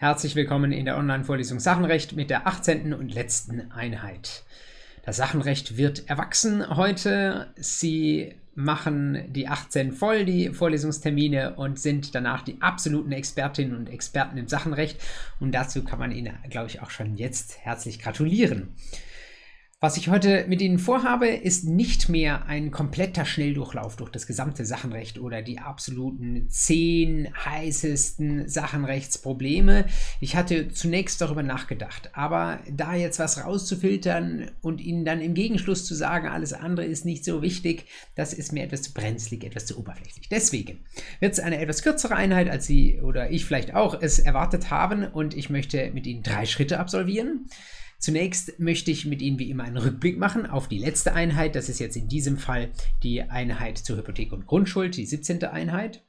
Herzlich willkommen in der Online-Vorlesung Sachenrecht mit der 18. und letzten Einheit. Das Sachenrecht wird erwachsen heute. Sie machen die 18 voll, die Vorlesungstermine, und sind danach die absoluten Expertinnen und Experten im Sachenrecht. Und dazu kann man Ihnen, glaube ich, auch schon jetzt herzlich gratulieren. Was ich heute mit Ihnen vorhabe, ist nicht mehr ein kompletter Schnelldurchlauf durch das gesamte Sachenrecht oder die absoluten zehn heißesten Sachenrechtsprobleme. Ich hatte zunächst darüber nachgedacht, aber da jetzt was rauszufiltern und Ihnen dann im Gegenschluss zu sagen, alles andere ist nicht so wichtig, das ist mir etwas zu brenzlig, etwas zu oberflächlich. Deswegen wird es eine etwas kürzere Einheit, als Sie oder ich vielleicht auch es erwartet haben und ich möchte mit Ihnen drei Schritte absolvieren. Zunächst möchte ich mit Ihnen wie immer einen Rückblick machen auf die letzte Einheit. Das ist jetzt in diesem Fall die Einheit zur Hypothek und Grundschuld, die 17. Einheit.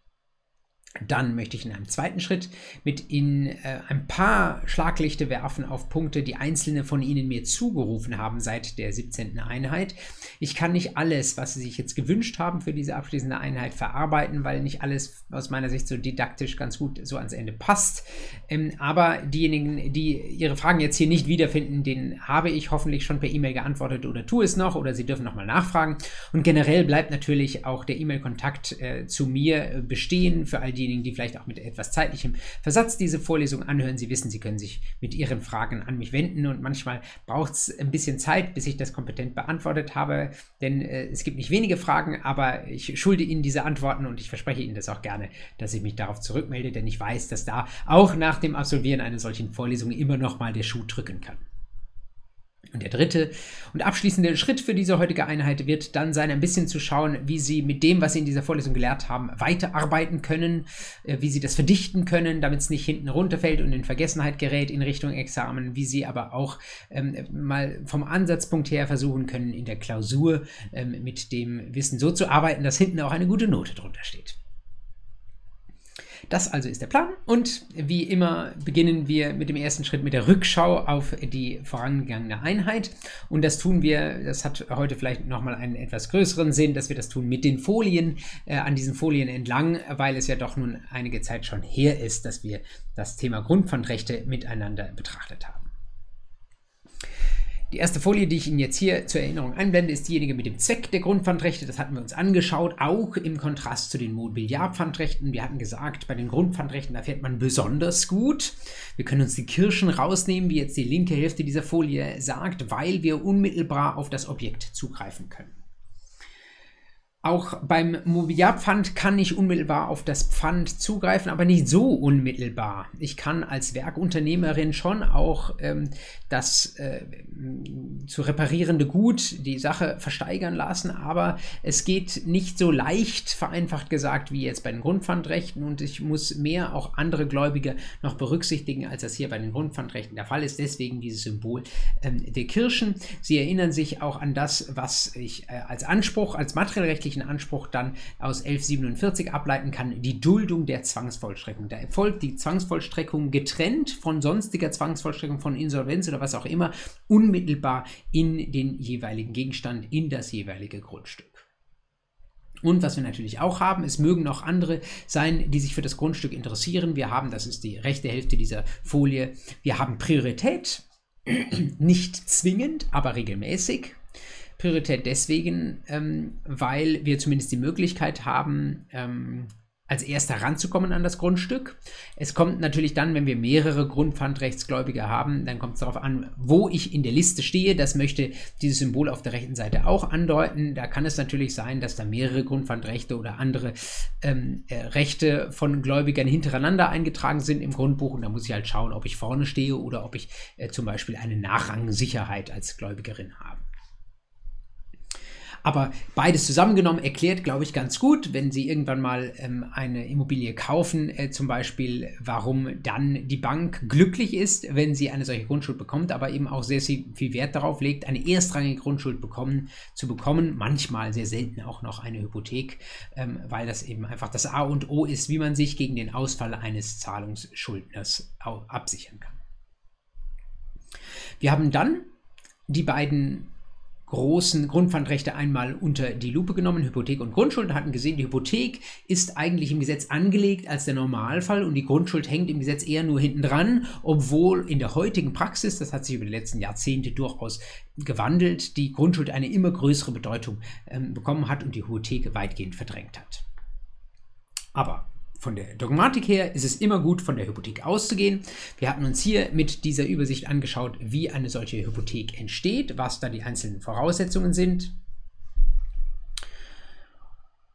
Dann möchte ich in einem zweiten Schritt mit Ihnen äh, ein paar Schlaglichte werfen auf Punkte, die einzelne von Ihnen mir zugerufen haben seit der 17. Einheit. Ich kann nicht alles, was Sie sich jetzt gewünscht haben für diese abschließende Einheit, verarbeiten, weil nicht alles aus meiner Sicht so didaktisch ganz gut so ans Ende passt. Ähm, aber diejenigen, die Ihre Fragen jetzt hier nicht wiederfinden, denen habe ich hoffentlich schon per E-Mail geantwortet oder tue es noch oder Sie dürfen nochmal nachfragen. Und generell bleibt natürlich auch der E-Mail-Kontakt äh, zu mir bestehen für all die, diejenigen, die vielleicht auch mit etwas zeitlichem Versatz diese Vorlesung anhören, Sie wissen, Sie können sich mit Ihren Fragen an mich wenden und manchmal braucht es ein bisschen Zeit, bis ich das kompetent beantwortet habe, denn äh, es gibt nicht wenige Fragen, aber ich schulde Ihnen diese Antworten und ich verspreche Ihnen das auch gerne, dass ich mich darauf zurückmelde, denn ich weiß, dass da auch nach dem Absolvieren einer solchen Vorlesung immer noch mal der Schuh drücken kann. Und der dritte und abschließende Schritt für diese heutige Einheit wird dann sein, ein bisschen zu schauen, wie Sie mit dem, was Sie in dieser Vorlesung gelehrt haben, weiterarbeiten können, äh, wie Sie das verdichten können, damit es nicht hinten runterfällt und in Vergessenheit gerät in Richtung Examen, wie Sie aber auch ähm, mal vom Ansatzpunkt her versuchen können, in der Klausur ähm, mit dem Wissen so zu arbeiten, dass hinten auch eine gute Note drunter steht. Das also ist der Plan und wie immer beginnen wir mit dem ersten Schritt mit der Rückschau auf die vorangegangene Einheit und das tun wir, das hat heute vielleicht nochmal einen etwas größeren Sinn, dass wir das tun mit den Folien, äh, an diesen Folien entlang, weil es ja doch nun einige Zeit schon her ist, dass wir das Thema Grundpfandrechte miteinander betrachtet haben. Die erste Folie, die ich Ihnen jetzt hier zur Erinnerung einblende, ist diejenige mit dem Zweck der Grundpfandrechte. Das hatten wir uns angeschaut, auch im Kontrast zu den Mobiliarpfandrechten. Wir hatten gesagt, bei den Grundpfandrechten, da fährt man besonders gut. Wir können uns die Kirschen rausnehmen, wie jetzt die linke Hälfte dieser Folie sagt, weil wir unmittelbar auf das Objekt zugreifen können. Auch beim Mobiliarpfand kann ich unmittelbar auf das Pfand zugreifen, aber nicht so unmittelbar. Ich kann als Werkunternehmerin schon auch ähm, das äh, zu reparierende Gut, die Sache versteigern lassen, aber es geht nicht so leicht, vereinfacht gesagt, wie jetzt bei den Grundpfandrechten und ich muss mehr auch andere Gläubige noch berücksichtigen, als das hier bei den Grundpfandrechten der Fall ist. Deswegen dieses Symbol ähm, der Kirschen. Sie erinnern sich auch an das, was ich äh, als Anspruch, als materiellrechtlich rechtlichen Anspruch dann aus 1147 ableiten kann, die Duldung der Zwangsvollstreckung. Da erfolgt die Zwangsvollstreckung getrennt von sonstiger Zwangsvollstreckung, von Insolvenz oder was auch immer, unmittelbar in den jeweiligen Gegenstand, in das jeweilige Grundstück. Und was wir natürlich auch haben, es mögen noch andere sein, die sich für das Grundstück interessieren. Wir haben, das ist die rechte Hälfte dieser Folie, wir haben Priorität, nicht zwingend, aber regelmäßig. Priorität deswegen, ähm, weil wir zumindest die Möglichkeit haben, ähm, als erster ranzukommen an das Grundstück. Es kommt natürlich dann, wenn wir mehrere Grundpfandrechtsgläubige haben, dann kommt es darauf an, wo ich in der Liste stehe. Das möchte dieses Symbol auf der rechten Seite auch andeuten. Da kann es natürlich sein, dass da mehrere Grundpfandrechte oder andere ähm, äh, Rechte von Gläubigern hintereinander eingetragen sind im Grundbuch. Und da muss ich halt schauen, ob ich vorne stehe oder ob ich äh, zum Beispiel eine Nachrangsicherheit als Gläubigerin habe. Aber beides zusammengenommen erklärt, glaube ich, ganz gut, wenn Sie irgendwann mal ähm, eine Immobilie kaufen, äh, zum Beispiel, warum dann die Bank glücklich ist, wenn sie eine solche Grundschuld bekommt, aber eben auch sehr viel Wert darauf legt, eine erstrangige Grundschuld bekommen, zu bekommen, manchmal sehr selten auch noch eine Hypothek, ähm, weil das eben einfach das A und O ist, wie man sich gegen den Ausfall eines Zahlungsschuldners absichern kann. Wir haben dann die beiden großen Grundpfandrechte einmal unter die Lupe genommen, Hypothek und Grundschuld, und hatten gesehen, die Hypothek ist eigentlich im Gesetz angelegt als der Normalfall und die Grundschuld hängt im Gesetz eher nur hinten dran, obwohl in der heutigen Praxis, das hat sich über die letzten Jahrzehnte durchaus gewandelt, die Grundschuld eine immer größere Bedeutung ähm, bekommen hat und die Hypothek weitgehend verdrängt hat. Aber von der Dogmatik her ist es immer gut, von der Hypothek auszugehen. Wir hatten uns hier mit dieser Übersicht angeschaut, wie eine solche Hypothek entsteht, was da die einzelnen Voraussetzungen sind.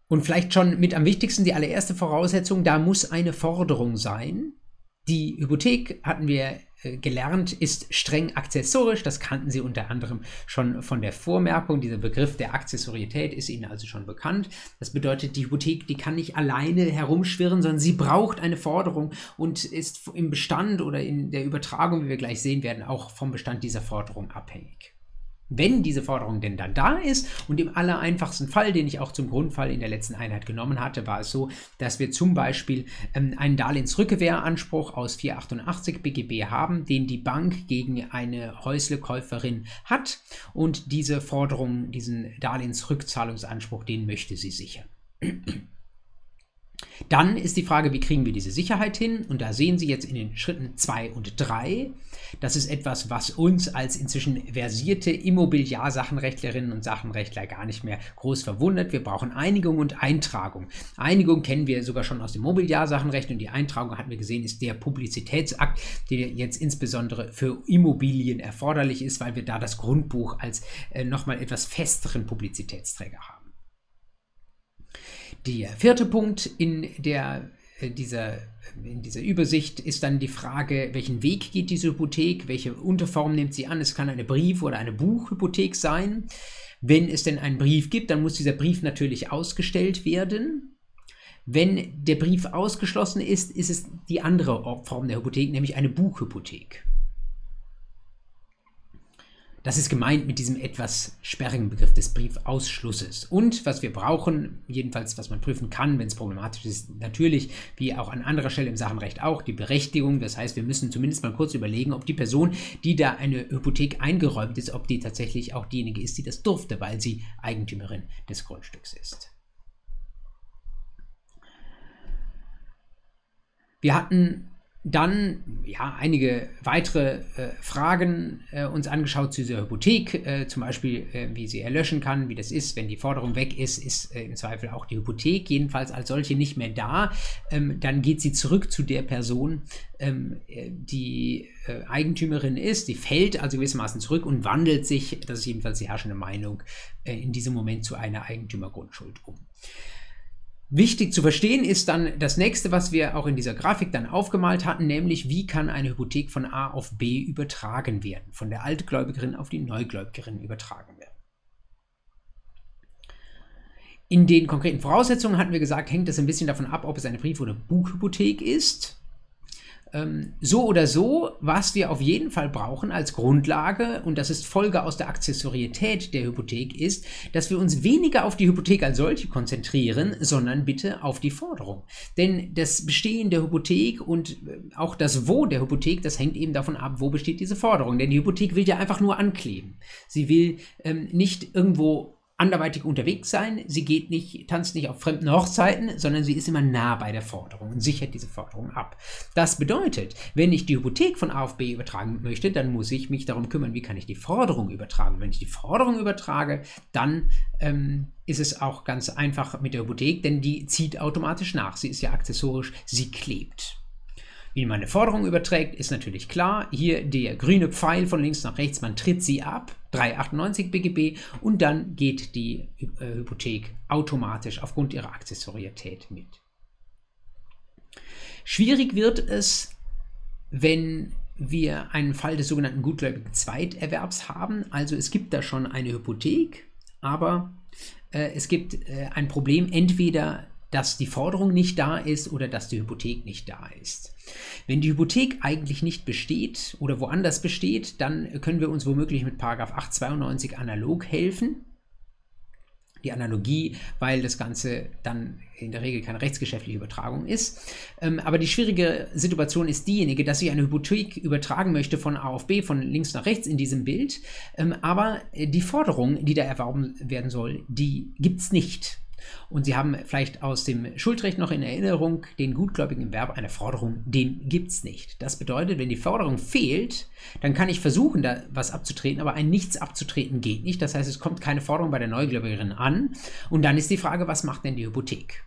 Und vielleicht schon mit am wichtigsten die allererste Voraussetzung, da muss eine Forderung sein. Die Hypothek, hatten wir äh, gelernt, ist streng akzessorisch. Das kannten Sie unter anderem schon von der Vormerkung. Dieser Begriff der Akzessorietät ist Ihnen also schon bekannt. Das bedeutet, die Hypothek, die kann nicht alleine herumschwirren, sondern sie braucht eine Forderung und ist im Bestand oder in der Übertragung, wie wir gleich sehen werden, auch vom Bestand dieser Forderung abhängig. Wenn diese Forderung denn dann da ist und im allereinfachsten Fall, den ich auch zum Grundfall in der letzten Einheit genommen hatte, war es so, dass wir zum Beispiel ähm, einen Darlehensrückgewehranspruch aus 488 BGB haben, den die Bank gegen eine Häuslekäuferin hat und diese Forderung, diesen Darlehensrückzahlungsanspruch, den möchte sie sichern. Dann ist die Frage, wie kriegen wir diese Sicherheit hin? Und da sehen Sie jetzt in den Schritten 2 und 3, das ist etwas, was uns als inzwischen versierte Immobiliarsachenrechtlerinnen und Sachenrechtler gar nicht mehr groß verwundert. Wir brauchen Einigung und Eintragung. Einigung kennen wir sogar schon aus dem Mobiliarsachenrecht und die Eintragung hatten wir gesehen, ist der Publizitätsakt, der jetzt insbesondere für Immobilien erforderlich ist, weil wir da das Grundbuch als äh, nochmal etwas festeren Publizitätsträger haben. Der vierte Punkt in der äh, dieser, in dieser Übersicht ist dann die Frage, welchen Weg geht diese Hypothek, welche Unterform nimmt sie an. Es kann eine Brief- oder eine Buchhypothek sein. Wenn es denn einen Brief gibt, dann muss dieser Brief natürlich ausgestellt werden. Wenn der Brief ausgeschlossen ist, ist es die andere Form der Hypothek, nämlich eine Buchhypothek. Das ist gemeint mit diesem etwas sperrigen Begriff des Briefausschlusses. Und was wir brauchen, jedenfalls was man prüfen kann, wenn es problematisch ist, natürlich, wie auch an anderer Stelle im Sachenrecht auch, die Berechtigung. Das heißt, wir müssen zumindest mal kurz überlegen, ob die Person, die da eine Hypothek eingeräumt ist, ob die tatsächlich auch diejenige ist, die das durfte, weil sie Eigentümerin des Grundstücks ist. Wir hatten dann ja einige weitere äh, Fragen äh, uns angeschaut zu dieser Hypothek, äh, zum Beispiel äh, wie sie erlöschen kann, wie das ist, wenn die Forderung weg ist, ist äh, im Zweifel auch die Hypothek jedenfalls als solche nicht mehr da. Ähm, dann geht sie zurück zu der Person, ähm, äh, die Eigentümerin ist, die fällt also gewissermaßen zurück und wandelt sich, das ist jedenfalls die herrschende Meinung, in diesem Moment zu einer Eigentümergrundschuld um. Wichtig zu verstehen ist dann das nächste, was wir auch in dieser Grafik dann aufgemalt hatten, nämlich wie kann eine Hypothek von A auf B übertragen werden, von der Altgläubigerin auf die Neugläubigerin übertragen werden. In den konkreten Voraussetzungen hatten wir gesagt, hängt es ein bisschen davon ab, ob es eine Brief- oder Buchhypothek ist. Ähm, so oder so, was wir auf jeden Fall brauchen als Grundlage, und das ist Folge aus der Accessorietät der Hypothek, ist, dass wir uns weniger auf die Hypothek als solche konzentrieren, sondern bitte auf die Forderung. Denn das Bestehen der Hypothek und äh, auch das Wo der Hypothek, das hängt eben davon ab, wo besteht diese Forderung. Denn die Hypothek will ja einfach nur ankleben. Sie will ähm, nicht irgendwo anderweitig unterwegs sein. Sie geht nicht, tanzt nicht auf fremden Hochzeiten, sondern sie ist immer nah bei der Forderung und sichert diese Forderung ab. Das bedeutet, wenn ich die Hypothek von A auf B übertragen möchte, dann muss ich mich darum kümmern, wie kann ich die Forderung übertragen. Wenn ich die Forderung übertrage, dann ähm, ist es auch ganz einfach mit der Hypothek, denn die zieht automatisch nach. Sie ist ja akzessorisch, sie klebt. Wie man eine Forderung überträgt, ist natürlich klar. Hier der grüne Pfeil von links nach rechts, man tritt sie ab, 398 BGB, und dann geht die äh, Hypothek automatisch aufgrund ihrer Accessorietät mit. Schwierig wird es, wenn wir einen Fall des sogenannten gutgläubigen Zweiterwerbs haben. Also es gibt da schon eine Hypothek, aber äh, es gibt äh, ein Problem, entweder dass die Forderung nicht da ist oder dass die Hypothek nicht da ist. Wenn die Hypothek eigentlich nicht besteht oder woanders besteht, dann können wir uns womöglich mit 892 analog helfen. die Analogie, weil das Ganze dann in der Regel keine rechtsgeschäftliche Übertragung ist. Ähm, aber die schwierige Situation ist diejenige, dass ich eine Hypothek übertragen möchte von A auf B, von links nach rechts in diesem Bild. Ähm, aber die Forderung, die da erworben werden soll, die gibt es nicht. Und Sie haben vielleicht aus dem Schuldrecht noch in Erinnerung den gutgläubigen Verb einer Forderung, den gibt es nicht. Das bedeutet, wenn die Forderung fehlt, dann kann ich versuchen, da was abzutreten, aber ein Nichts abzutreten geht nicht. Das heißt, es kommt keine Forderung bei der Neugläubigerin an. Und dann ist die Frage, was macht denn die Hypothek?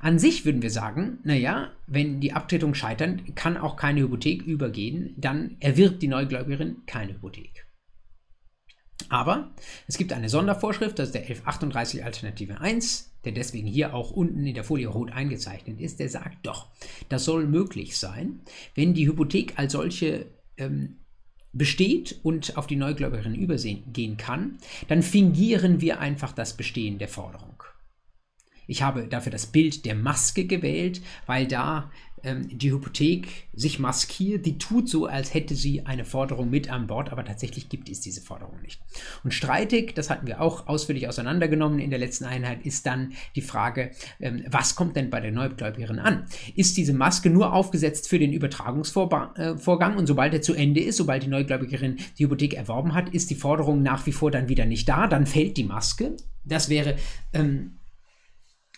An sich würden wir sagen, naja, wenn die Abtretung scheitert, kann auch keine Hypothek übergehen, dann erwirbt die Neugläubigerin keine Hypothek. Aber es gibt eine Sondervorschrift, das ist der 1138 Alternative 1, der deswegen hier auch unten in der Folie rot eingezeichnet ist, der sagt doch, das soll möglich sein, wenn die Hypothek als solche ähm, besteht und auf die Neugläubigerin übergehen kann, dann fingieren wir einfach das Bestehen der Forderung. Ich habe dafür das Bild der Maske gewählt, weil da ähm, die Hypothek sich maskiert, die tut so, als hätte sie eine Forderung mit an Bord, aber tatsächlich gibt es diese Forderung nicht. Und streitig, das hatten wir auch ausführlich auseinandergenommen in der letzten Einheit, ist dann die Frage, ähm, was kommt denn bei der Neugläubigerin an? Ist diese Maske nur aufgesetzt für den Übertragungsvorgang äh, und sobald er zu Ende ist, sobald die Neugläubigerin die Hypothek erworben hat, ist die Forderung nach wie vor dann wieder nicht da, dann fällt die Maske. Das wäre ähm,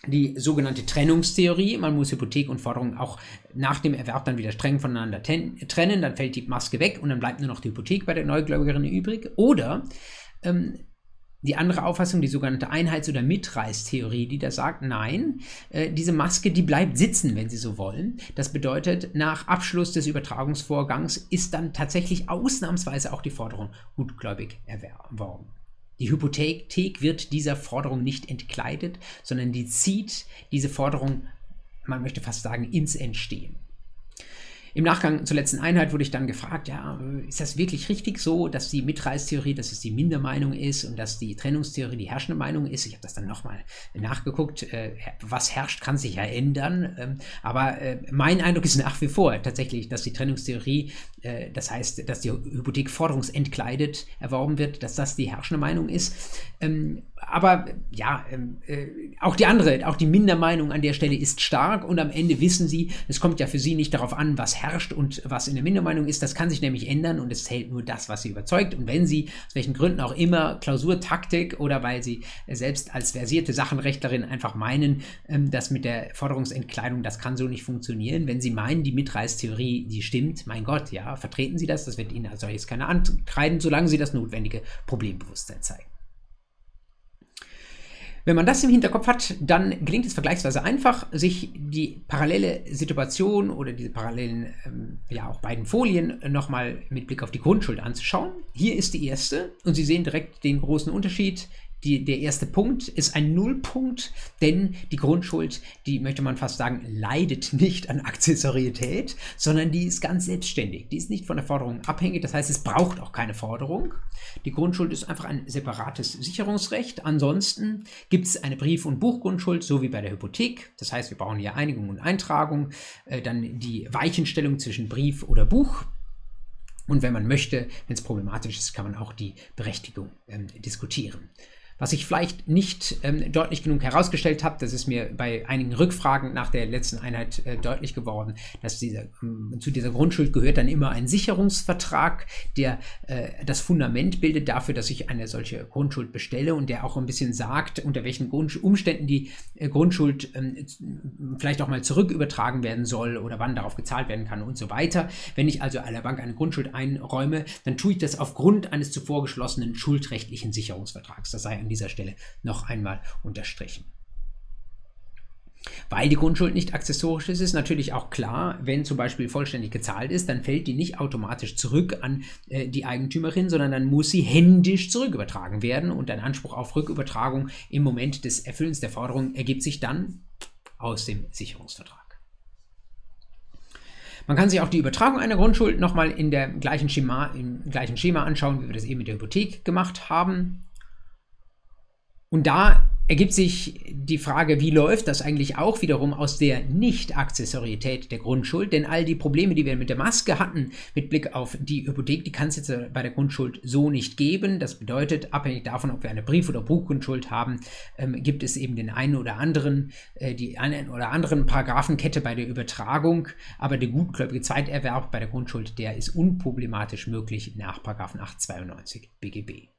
die sogenannte Trennungstheorie. Man muss Hypothek und Forderung auch nach dem Erwerb dann wieder streng voneinander trennen. Dann fällt die Maske weg und dann bleibt nur noch die Hypothek bei der Neugläubigerin übrig. Oder ähm, die andere Auffassung, die sogenannte Einheits- oder Mitreißtheorie, die da sagt, nein, äh, diese Maske, die bleibt sitzen, wenn Sie so wollen. Das bedeutet, nach Abschluss des Übertragungsvorgangs ist dann tatsächlich ausnahmsweise auch die Forderung gutgläubig erworben. Die Hypothek wird dieser Forderung nicht entkleidet, sondern die zieht diese Forderung, man möchte fast sagen, ins Entstehen. Im Nachgang zur letzten Einheit wurde ich dann gefragt, ja, ist das wirklich richtig so, dass die Mitreißtheorie, dass es die Mindermeinung ist und dass die Trennungstheorie die herrschende Meinung ist? Ich habe das dann nochmal nachgeguckt. Äh, was herrscht, kann sich ja ändern. Ähm, aber äh, mein Eindruck ist nach wie vor tatsächlich, dass die Trennungstheorie, äh, das heißt, dass die Hypothek forderungsentkleidet erworben wird, dass das die herrschende Meinung ist. Ähm, aber ja, ähm, äh, auch die andere, auch die Mindermeinung an der Stelle ist stark und am Ende wissen Sie, es kommt ja für Sie nicht darauf an, was herrscht und was in der Mindermeinung ist. Das kann sich nämlich ändern und es zählt nur das, was Sie überzeugt. Und wenn Sie, aus welchen Gründen auch immer, Klausurtaktik oder weil Sie selbst als versierte Sachenrechtlerin einfach meinen, ähm, dass mit der Forderungsentkleidung das kann so nicht funktionieren, wenn Sie meinen, die Mitreißtheorie, die stimmt, mein Gott, ja, vertreten Sie das, das wird Ihnen als solches keine ankreiden, solange Sie das notwendige Problembewusstsein zeigen. Wenn man das im Hinterkopf hat, dann gelingt es vergleichsweise einfach, sich die parallele Situation oder diese parallelen, ähm, ja auch beiden Folien nochmal mit Blick auf die Grundschuld anzuschauen. Hier ist die erste und Sie sehen direkt den großen Unterschied die, der erste Punkt ist ein Nullpunkt, denn die Grundschuld, die möchte man fast sagen, leidet nicht an Akzessorietät, sondern die ist ganz selbstständig. Die ist nicht von der Forderung abhängig, das heißt, es braucht auch keine Forderung. Die Grundschuld ist einfach ein separates Sicherungsrecht. Ansonsten gibt es eine Brief- und Buchgrundschuld, so wie bei der Hypothek. Das heißt, wir brauchen hier Einigung und Eintragung, äh, dann die Weichenstellung zwischen Brief oder Buch. Und wenn man möchte, wenn es problematisch ist, kann man auch die Berechtigung ähm, diskutieren. Was ich vielleicht nicht ähm, deutlich genug herausgestellt habe, das ist mir bei einigen Rückfragen nach der letzten Einheit äh, deutlich geworden, dass dieser, ähm, zu dieser Grundschuld gehört dann immer ein Sicherungsvertrag, der äh, das Fundament bildet dafür, dass ich eine solche Grundschuld bestelle und der auch ein bisschen sagt, unter welchen Grund Umständen die äh, Grundschuld ähm, vielleicht auch mal zurückübertragen werden soll oder wann darauf gezahlt werden kann und so weiter. Wenn ich also einer Bank eine Grundschuld einräume, dann tue ich das aufgrund eines zuvor geschlossenen schuldrechtlichen Sicherungsvertrags. Das sei an dieser Stelle noch einmal unterstrichen. Weil die Grundschuld nicht accessorisch ist, ist natürlich auch klar, wenn zum Beispiel vollständig gezahlt ist, dann fällt die nicht automatisch zurück an äh, die Eigentümerin, sondern dann muss sie händisch zurückübertragen werden und ein Anspruch auf Rückübertragung im Moment des Erfüllens der Forderung ergibt sich dann aus dem Sicherungsvertrag. Man kann sich auch die Übertragung einer Grundschuld nochmal in der gleichen Schema, im gleichen Schema anschauen, wie wir das eben mit der Hypothek gemacht haben. Und da ergibt sich die Frage, wie läuft das eigentlich auch wiederum aus der Nicht-Accessorität der Grundschuld? Denn all die Probleme, die wir mit der Maske hatten, mit Blick auf die Hypothek, die kann es jetzt bei der Grundschuld so nicht geben. Das bedeutet, abhängig davon, ob wir eine Brief- oder Buchgrundschuld haben, ähm, gibt es eben den einen oder anderen, äh, die einen oder anderen Paragraphenkette bei der Übertragung. Aber der gutgläubige Zweiterwerb bei der Grundschuld, der ist unproblematisch möglich nach 892 BGB.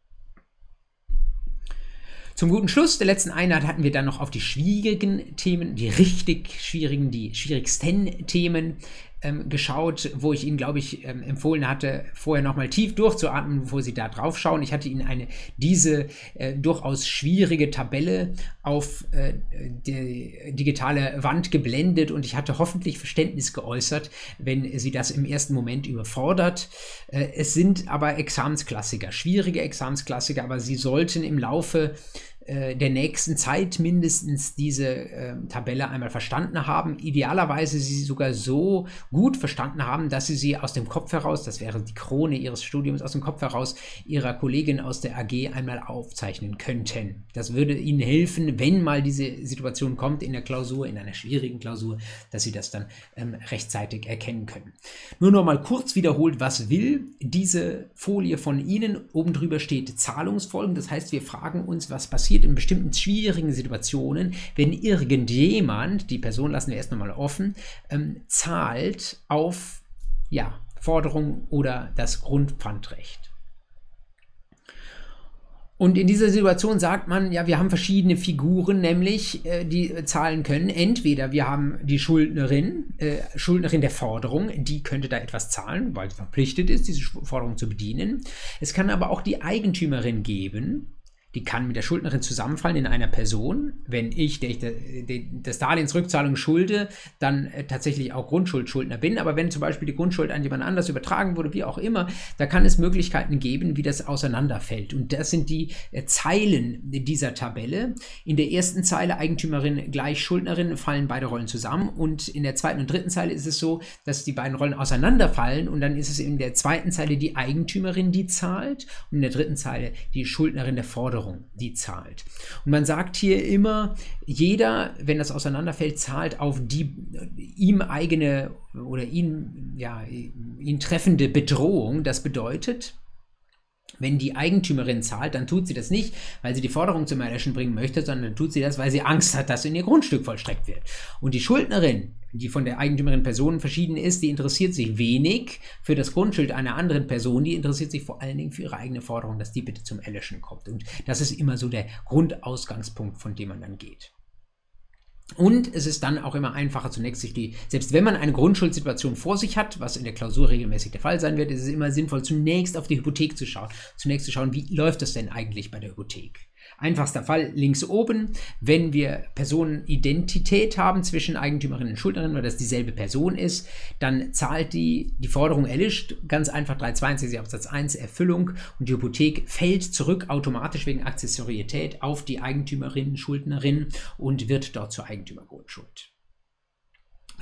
Zum guten Schluss der letzten Einheit hatten wir dann noch auf die schwierigen Themen, die richtig schwierigen, die schwierigsten Themen ähm, geschaut, wo ich Ihnen, glaube ich, ähm, empfohlen hatte, vorher nochmal tief durchzuatmen, bevor Sie da drauf schauen. Ich hatte Ihnen eine, diese äh, durchaus schwierige Tabelle auf äh, die digitale Wand geblendet und ich hatte hoffentlich Verständnis geäußert, wenn Sie das im ersten Moment überfordert. Äh, es sind aber Examensklassiker, schwierige Examensklassiker, aber Sie sollten im Laufe äh, der nächsten Zeit mindestens diese äh, Tabelle einmal verstanden haben. Idealerweise sie sogar so gut verstanden haben, dass sie sie aus dem Kopf heraus, das wäre die Krone ihres Studiums, aus dem Kopf heraus ihrer Kollegin aus der AG einmal aufzeichnen könnten. Das würde ihnen helfen, wenn mal diese Situation kommt in der Klausur, in einer schwierigen Klausur, dass sie das dann ähm, rechtzeitig erkennen können. Nur noch mal kurz wiederholt, was will diese Folie von Ihnen? Oben drüber steht Zahlungsfolgen. Das heißt, wir fragen uns, was passiert passiert in bestimmten schwierigen Situationen, wenn irgendjemand, die Person lassen wir erst nochmal offen, ähm, zahlt auf ja, Forderung oder das Grundpfandrecht. Und in dieser Situation sagt man, ja, wir haben verschiedene Figuren, nämlich äh, die zahlen können. Entweder wir haben die Schuldnerin, äh, Schuldnerin der Forderung, die könnte da etwas zahlen, weil sie verpflichtet ist, diese Forderung zu bedienen. Es kann aber auch die Eigentümerin geben, die kann mit der Schuldnerin zusammenfallen in einer Person. Wenn ich, der ich das Darlehensrückzahlung schulde, dann äh, tatsächlich auch Grundschuldschuldner bin. Aber wenn zum Beispiel die Grundschuld an jemand anders übertragen wurde, wie auch immer, da kann es Möglichkeiten geben, wie das auseinanderfällt. Und das sind die äh, Zeilen dieser Tabelle. In der ersten Zeile Eigentümerin gleich Schuldnerin fallen beide Rollen zusammen. Und in der zweiten und dritten Zeile ist es so, dass die beiden Rollen auseinanderfallen. Und dann ist es in der zweiten Zeile die Eigentümerin, die zahlt. Und in der dritten Zeile die Schuldnerin der Forderung Förderung, die zahlt. Und man sagt hier immer, jeder, wenn das auseinanderfällt, zahlt auf die ihm eigene oder ihn, ja, ihn treffende Bedrohung. Das bedeutet, wenn die Eigentümerin zahlt, dann tut sie das nicht, weil sie die Forderung zum Erlöschen bringen möchte, sondern tut sie das, weil sie Angst hat, dass in ihr Grundstück vollstreckt wird. Und die Schuldnerin, die von der Eigentümerin Person verschieden ist, die interessiert sich wenig für das Grundschild einer anderen Person, die interessiert sich vor allen Dingen für ihre eigene Forderung, dass die bitte zum Erlöschen kommt. Und das ist immer so der Grundausgangspunkt, von dem man dann geht. Und es ist dann auch immer einfacher, zunächst sich die, selbst wenn man eine Grundschuldsituation vor sich hat, was in der Klausur regelmäßig der Fall sein wird, ist es immer sinnvoll, zunächst auf die Hypothek zu schauen. Zunächst zu schauen, wie läuft das denn eigentlich bei der Hypothek? Einfachster Fall links oben, wenn wir Personenidentität haben zwischen Eigentümerin und Schuldnerin, weil das dieselbe Person ist, dann zahlt die, die Forderung erlischt, ganz einfach 362 Absatz 1 Erfüllung und die Hypothek fällt zurück automatisch wegen Accessorietät auf die Eigentümerin, Schuldnerin und wird dort zur Eigentümergrundschuld.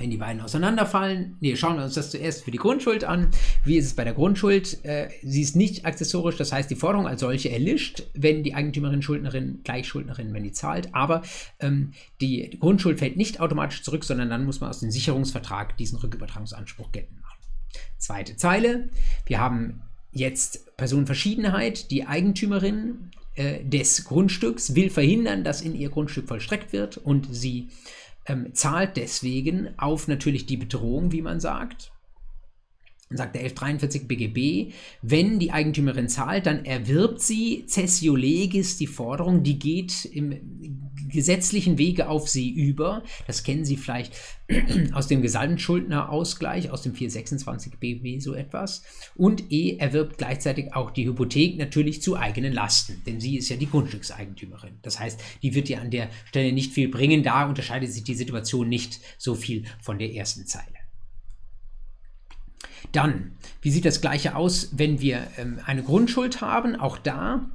Wenn die beiden auseinanderfallen, nee, schauen wir uns das zuerst für die Grundschuld an. Wie ist es bei der Grundschuld? Äh, sie ist nicht accessorisch, das heißt, die Forderung als solche erlischt, wenn die Eigentümerin, Schuldnerin, Gleichschuldnerin, wenn die zahlt. Aber ähm, die, die Grundschuld fällt nicht automatisch zurück, sondern dann muss man aus dem Sicherungsvertrag diesen Rückübertragungsanspruch geltend machen. Zweite Zeile. Wir haben jetzt Personenverschiedenheit. Die Eigentümerin äh, des Grundstücks will verhindern, dass in ihr Grundstück vollstreckt wird und sie ähm, zahlt deswegen auf natürlich die Bedrohung, wie man sagt. Sagt der 1143 BGB, wenn die Eigentümerin zahlt, dann erwirbt sie cessio legis die Forderung, die geht im gesetzlichen Wege auf sie über. Das kennen Sie vielleicht aus dem Gesamtschuldnerausgleich, aus dem 426 BGB so etwas. Und E erwirbt gleichzeitig auch die Hypothek natürlich zu eigenen Lasten, denn sie ist ja die Grundstückseigentümerin. Das heißt, die wird ja an der Stelle nicht viel bringen. Da unterscheidet sich die Situation nicht so viel von der ersten Zeile. Dann, wie sieht das gleiche aus, wenn wir ähm, eine Grundschuld haben? Auch da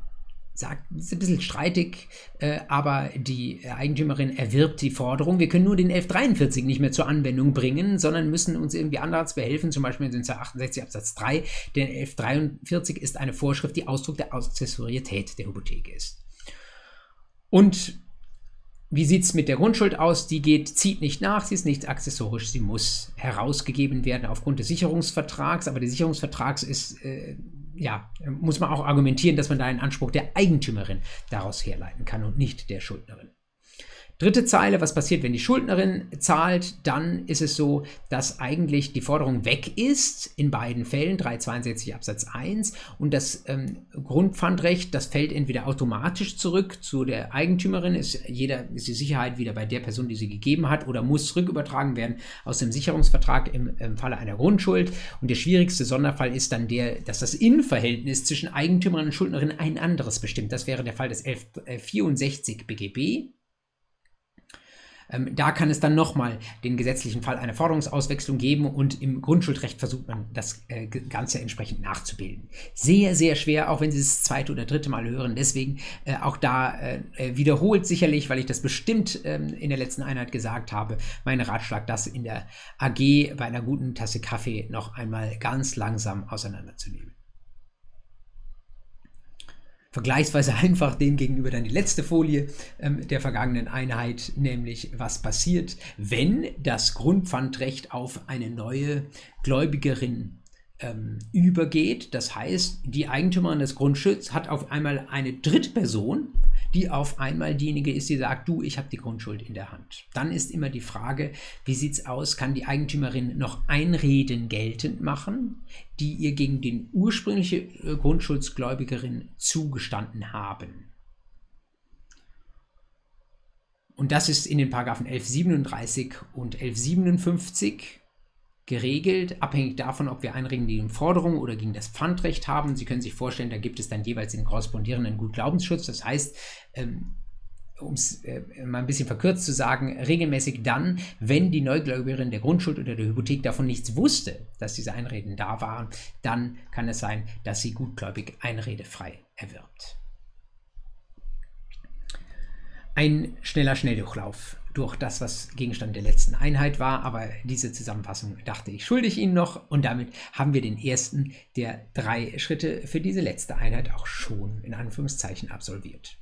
sagt, ist ein bisschen streitig, äh, aber die Eigentümerin erwirbt die Forderung. Wir können nur den 1143 nicht mehr zur Anwendung bringen, sondern müssen uns irgendwie anders behelfen, zum Beispiel in den 268 Absatz 3. Denn 1143 ist eine Vorschrift, die Ausdruck der Accessorietät der Hypothek ist. Und wie sieht es mit der Grundschuld aus? Die geht, zieht nicht nach, sie ist nicht accessorisch, sie muss herausgegeben werden aufgrund des Sicherungsvertrags, aber der Sicherungsvertrag ist, äh, ja, muss man auch argumentieren, dass man da einen Anspruch der Eigentümerin daraus herleiten kann und nicht der Schuldnerin. Dritte Zeile, was passiert, wenn die Schuldnerin zahlt? Dann ist es so, dass eigentlich die Forderung weg ist, in beiden Fällen, 362 Absatz 1, und das ähm, Grundpfandrecht, das fällt entweder automatisch zurück zu der Eigentümerin, ist, jeder, ist die Sicherheit wieder bei der Person, die sie gegeben hat, oder muss rückübertragen werden aus dem Sicherungsvertrag im, im Falle einer Grundschuld. Und der schwierigste Sonderfall ist dann der, dass das Innenverhältnis zwischen Eigentümerin und Schuldnerin ein anderes bestimmt. Das wäre der Fall des 1164 BGB. Ähm, da kann es dann nochmal den gesetzlichen Fall einer Forderungsauswechslung geben und im Grundschuldrecht versucht man das äh, Ganze entsprechend nachzubilden. Sehr, sehr schwer, auch wenn Sie es das zweite oder dritte Mal hören. Deswegen äh, auch da äh, äh wiederholt sicherlich, weil ich das bestimmt ähm, in der letzten Einheit gesagt habe, mein Ratschlag, das in der AG bei einer guten Tasse Kaffee noch einmal ganz langsam auseinanderzunehmen vergleichsweise einfach dem gegenüber dann die letzte Folie ähm, der vergangenen Einheit, nämlich was passiert, wenn das Grundpfandrecht auf eine neue Gläubigerin ähm, übergeht. Das heißt, die Eigentümerin des Grundstücks hat auf einmal eine Drittperson, die auf einmal diejenige ist, die sagt, du, ich habe die Grundschuld in der Hand. Dann ist immer die Frage, wie sieht es aus? Kann die Eigentümerin noch Einreden geltend machen, die ihr gegen den ursprüngliche äh, Grundschuldsgläubigerin zugestanden haben? Und das ist in den Paragraphen 1137 und 1157 geregelt, abhängig davon, ob wir Einreden gegen Forderung oder gegen das Pfandrecht haben. Sie können sich vorstellen, da gibt es dann jeweils den korrespondierenden Gutglaubensschutz. Das heißt, ähm, um es äh, mal ein bisschen verkürzt zu sagen, regelmäßig dann, wenn die Neugläubigerin der Grundschuld oder der Hypothek davon nichts wusste, dass diese Einreden da waren, dann kann es sein, dass sie gutgläubig einredefrei erwirbt. Ein schneller Schnelldurchlauf durch das, was Gegenstand der letzten Einheit war. Aber diese Zusammenfassung dachte ich schuldig Ihnen noch. Und damit haben wir den ersten der drei Schritte für diese letzte Einheit auch schon in Anführungszeichen absolviert.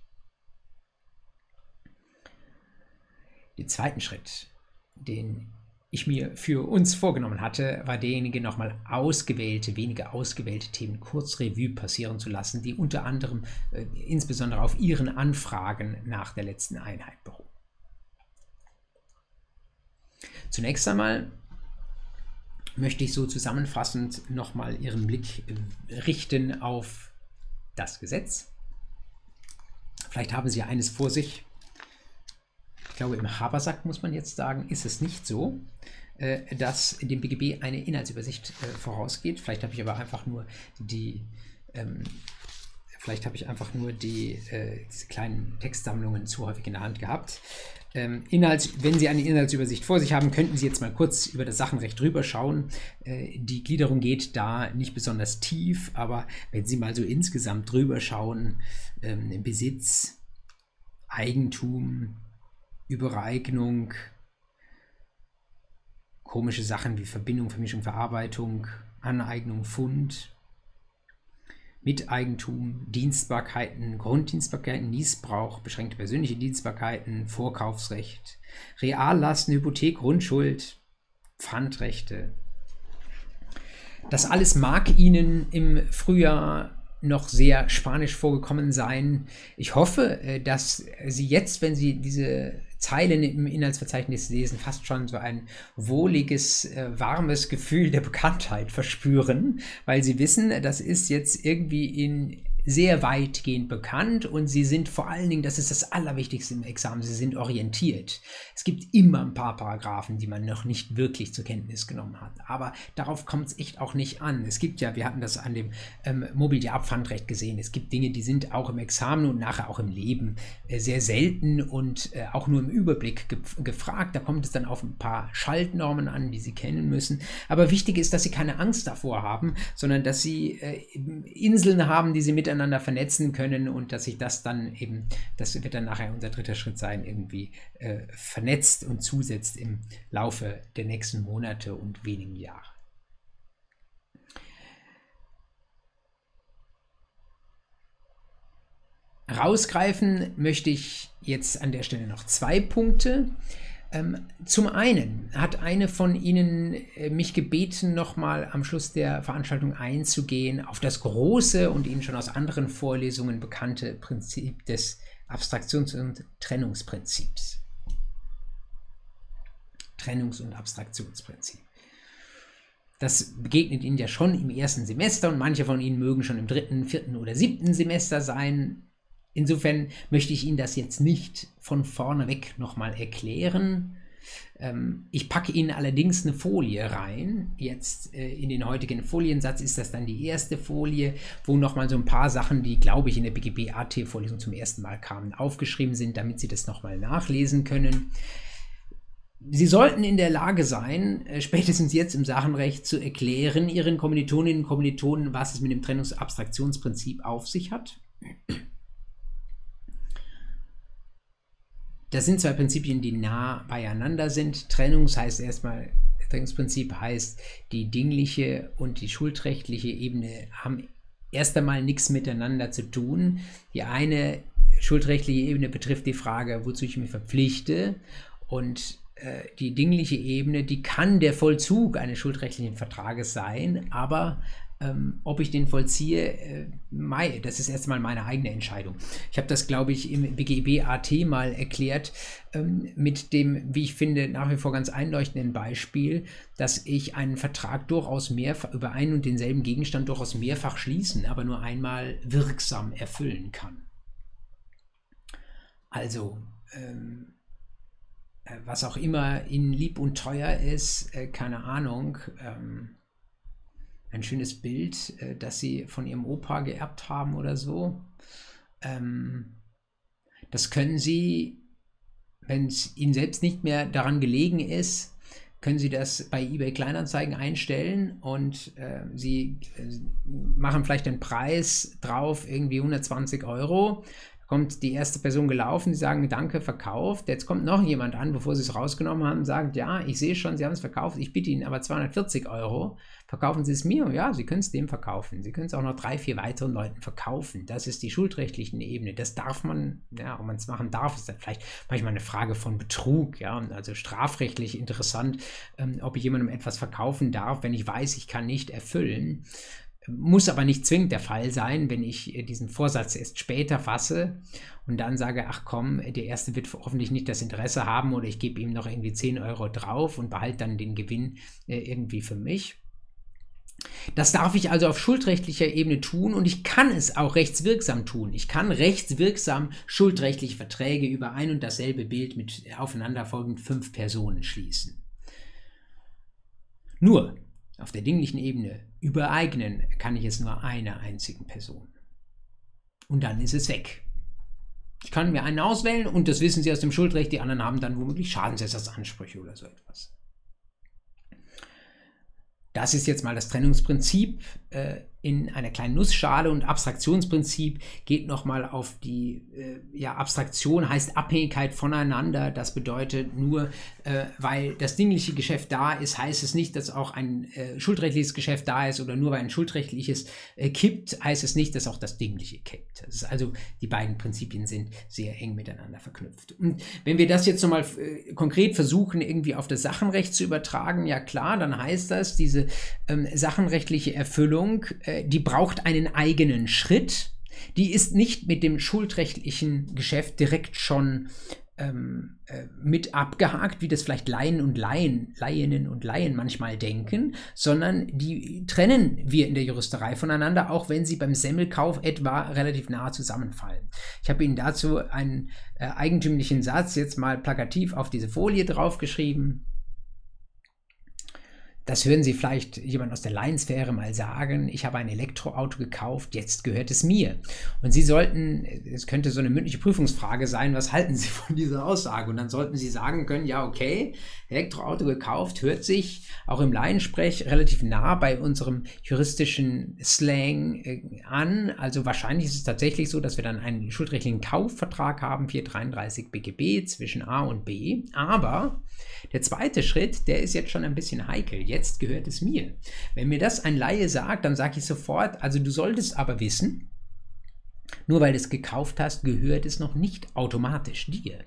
Den zweiten Schritt, den ich mir für uns vorgenommen hatte, war derjenige, nochmal ausgewählte, wenige ausgewählte Themen kurz Revue passieren zu lassen, die unter anderem äh, insbesondere auf Ihren Anfragen nach der letzten Einheit beruhen. Zunächst einmal möchte ich so zusammenfassend nochmal Ihren Blick richten auf das Gesetz. Vielleicht haben Sie eines vor sich. Ich glaube, im Habersack muss man jetzt sagen, ist es nicht so, äh, dass dem BGB eine Inhaltsübersicht äh, vorausgeht. Vielleicht habe ich aber einfach nur die ähm, Vielleicht habe ich einfach nur die, äh, kleinen Textsammlungen zu häufig in der Hand gehabt. Ähm, Inhalts, wenn Sie eine Inhaltsübersicht vor sich haben, könnten Sie jetzt mal kurz über das Sachenrecht drüber schauen. Äh, die Gliederung geht da nicht besonders tief, aber wenn Sie mal so insgesamt drüber schauen, ähm, Besitz, Eigentum, Übereignung, komische Sachen wie Verbindung, Vermischung, Verarbeitung, Aneignung, Fund, Miteigentum, Dienstbarkeiten, Grunddienstbarkeiten, Niesbrauch, beschränkte persönliche Dienstbarkeiten, Vorkaufsrecht, Reallasten, Hypothek, Grundschuld, Pfandrechte. Das alles mag Ihnen im Frühjahr noch sehr spanisch vorgekommen sein. Ich hoffe, äh, dass Sie jetzt, wenn Sie diese Zeilen im Inhaltsverzeichnis lesen, fast schon so ein wohliges, äh, warmes Gefühl der Bekanntheit verspüren, weil sie wissen, das ist jetzt irgendwie in sehr weitgehend bekannt und sie sind vor allen Dingen, das ist das Allerwichtigste im Examen, sie sind orientiert. Es gibt immer ein paar Paragraphen, die man noch nicht wirklich zur Kenntnis genommen hat. Aber darauf kommt es echt auch nicht an. Es gibt ja, wir hatten das an dem ähm, Mobiliarpfandrecht gesehen, es gibt Dinge, die sind auch im Examen und nachher auch im Leben äh, sehr selten und äh, auch nur im Überblick ge gefragt. Da kommt es dann auf ein paar Schaltnormen an, die Sie kennen müssen. Aber wichtig ist, dass Sie keine Angst davor haben, sondern dass Sie äh, Inseln haben, die Sie miteinander miteinander vernetzen können und dass sich das dann eben, das wird dann nachher unser dritter Schritt sein, irgendwie äh, vernetzt und zusetzt im Laufe der nächsten Monate und wenigen Jahre. rausgreifen möchte ich jetzt an der Stelle noch zwei Punkte. Ähm, zum einen hat eine von Ihnen äh, mich gebeten, nochmal am Schluss der Veranstaltung einzugehen auf das große und Ihnen schon aus anderen Vorlesungen bekannte Prinzip des Abstraktions- und Trennungsprinzips. Trennungs- und Abstraktionsprinzip. Das begegnet Ihnen ja schon im ersten Semester und manche von Ihnen mögen schon im dritten, vierten oder siebten Semester sein. Insofern möchte ich Ihnen das jetzt nicht von vorne weg nochmal erklären. Ähm, ich packe Ihnen allerdings eine Folie rein. Jetzt äh, in den heutigen Foliensatz ist das dann die erste Folie, wo nochmal so ein paar Sachen, die, glaube ich, in der BGB-AT-Vorlesung zum ersten Mal kamen, aufgeschrieben sind, damit Sie das nochmal nachlesen können. Sie sollten in der Lage sein, äh, spätestens jetzt im Sachenrecht zu erklären, Ihren Kommilitoninnen und Kommilitonen, was es mit dem Trennungsabstraktionsprinzip auf sich hat. Das sind zwei Prinzipien, die nah beieinander sind. Trennung heißt erstmal, Trennungsprinzip heißt, die dingliche und die schuldrechtliche Ebene haben erst einmal nichts miteinander zu tun. Die eine schuldrechtliche Ebene betrifft die Frage, wozu ich mich verpflichte. Und äh, die dingliche Ebene, die kann der Vollzug eines schuldrechtlichen Vertrages sein, aber ähm, ob ich den vollziehe, äh, mei, das ist erstmal meine eigene Entscheidung. Ich habe das, glaube ich, im BGB AT mal erklärt ähm, mit dem, wie ich finde, nach wie vor ganz einleuchtenden Beispiel, dass ich einen Vertrag durchaus mehrfach über einen und denselben Gegenstand durchaus mehrfach schließen, aber nur einmal wirksam erfüllen kann. Also, ähm, äh, was auch immer Ihnen lieb und teuer ist, äh, keine Ahnung, ähm, ein schönes Bild, äh, das sie von ihrem Opa geerbt haben oder so. Ähm, das können sie, wenn es ihnen selbst nicht mehr daran gelegen ist, können Sie das bei eBay Kleinanzeigen einstellen und äh, Sie äh, machen vielleicht den Preis drauf, irgendwie 120 Euro kommt die erste Person gelaufen, sie sagen, danke, verkauft. Jetzt kommt noch jemand an, bevor sie es rausgenommen haben, sagt, ja, ich sehe schon, sie haben es verkauft, ich biete Ihnen aber 240 Euro. Verkaufen Sie es mir? Ja, Sie können es dem verkaufen. Sie können es auch noch drei, vier weiteren Leuten verkaufen. Das ist die schuldrechtliche Ebene. Das darf man, ja, ob man es machen darf, ist dann vielleicht manchmal eine Frage von Betrug, ja, also strafrechtlich interessant, ähm, ob ich jemandem etwas verkaufen darf, wenn ich weiß, ich kann nicht erfüllen. Muss aber nicht zwingend der Fall sein, wenn ich äh, diesen Vorsatz erst später fasse und dann sage, ach komm, der Erste wird hoffentlich nicht das Interesse haben oder ich gebe ihm noch irgendwie 10 Euro drauf und behalte dann den Gewinn äh, irgendwie für mich. Das darf ich also auf schuldrechtlicher Ebene tun und ich kann es auch rechtswirksam tun. Ich kann rechtswirksam schuldrechtliche Verträge über ein und dasselbe Bild mit aufeinanderfolgend fünf Personen schließen. Nur, auf der dinglichen Ebene übereignen kann ich es nur einer einzigen Person. Und dann ist es weg. Ich kann mir einen auswählen und das wissen Sie aus dem Schuldrecht, die anderen haben dann womöglich Schadensersatzansprüche oder so etwas. Das ist jetzt mal das Trennungsprinzip äh, in einer kleinen Nussschale und Abstraktionsprinzip geht nochmal auf die äh, ja, Abstraktion, heißt Abhängigkeit voneinander. Das bedeutet nur, äh, weil das dingliche Geschäft da ist, heißt es nicht, dass auch ein äh, schuldrechtliches Geschäft da ist oder nur weil ein schuldrechtliches äh, kippt, heißt es nicht, dass auch das dingliche kippt. Das also, die beiden Prinzipien sind sehr eng miteinander verknüpft. Und wenn wir das jetzt nochmal äh, konkret versuchen, irgendwie auf das Sachenrecht zu übertragen, ja klar, dann heißt das, diese ähm, sachenrechtliche Erfüllung, äh, die braucht einen eigenen Schritt. Die ist nicht mit dem schuldrechtlichen Geschäft direkt schon ähm, äh, mit abgehakt, wie das vielleicht Laien und Laien, Laieninnen und Laien manchmal denken, sondern die trennen wir in der Juristerei voneinander, auch wenn sie beim Semmelkauf etwa relativ nahe zusammenfallen. Ich habe Ihnen dazu einen äh, eigentümlichen Satz jetzt mal plakativ auf diese Folie draufgeschrieben. Das hören Sie vielleicht jemand aus der Laiensphäre mal sagen, ich habe ein Elektroauto gekauft, jetzt gehört es mir. Und Sie sollten, es könnte so eine mündliche Prüfungsfrage sein, was halten Sie von dieser Aussage? Und dann sollten Sie sagen können, ja, okay, Elektroauto gekauft, hört sich auch im Laiensprech relativ nah bei unserem juristischen Slang äh, an. Also wahrscheinlich ist es tatsächlich so, dass wir dann einen schuldrechtlichen Kaufvertrag haben, 433 BGB zwischen A und B. Aber der zweite Schritt, der ist jetzt schon ein bisschen heikel. Jetzt gehört es mir. Wenn mir das ein Laie sagt, dann sage ich sofort, also du solltest aber wissen, Nur weil du es gekauft hast, gehört es noch nicht automatisch dir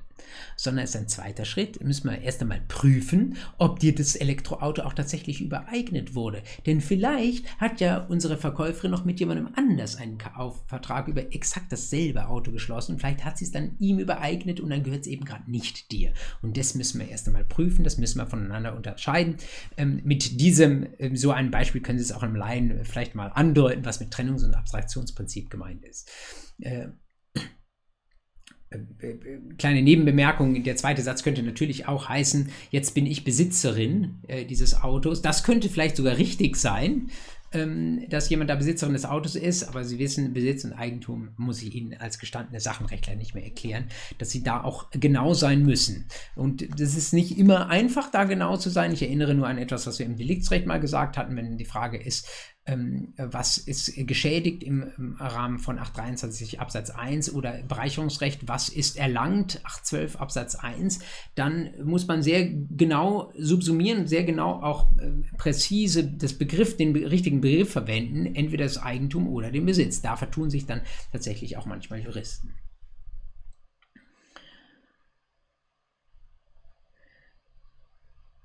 sondern es ist ein zweiter Schritt. Müssen wir erst einmal prüfen, ob dir das Elektroauto auch tatsächlich übereignet wurde. Denn vielleicht hat ja unsere Verkäuferin noch mit jemandem anders einen Kaufvertrag über exakt dasselbe Auto geschlossen. Vielleicht hat sie es dann ihm übereignet und dann gehört es eben gerade nicht dir. Und das müssen wir erst einmal prüfen, das müssen wir voneinander unterscheiden. Ähm, mit diesem, ähm, so einem Beispiel können Sie es auch im Laien vielleicht mal andeuten, was mit Trennungs- und Abstraktionsprinzip gemeint ist. Äh, kleine Nebenbemerkung, der zweite Satz könnte natürlich auch heißen, jetzt bin ich Besitzerin äh, dieses Autos. Das könnte vielleicht sogar richtig sein, ähm, dass jemand da Besitzerin des Autos ist, aber Sie wissen, Besitz und Eigentum muss ich Ihnen als gestandene Sachenrechtler nicht mehr erklären, dass Sie da auch genau sein müssen. Und das ist nicht immer einfach, da genau zu sein. Ich erinnere nur an etwas, was wir im Deliktsrecht mal gesagt hatten, wenn die Frage ist, was ist geschädigt im, im, Rahmen von 823 Absatz 1 oder Bereicherungsrecht, was ist erlangt, 812 Absatz 1, dann muss man sehr genau subsumieren, sehr genau auch äh, präzise das Begriff, den richtigen Begriff verwenden, entweder das Eigentum oder den Besitz. Da vertun sich dann tatsächlich auch manchmal Juristen.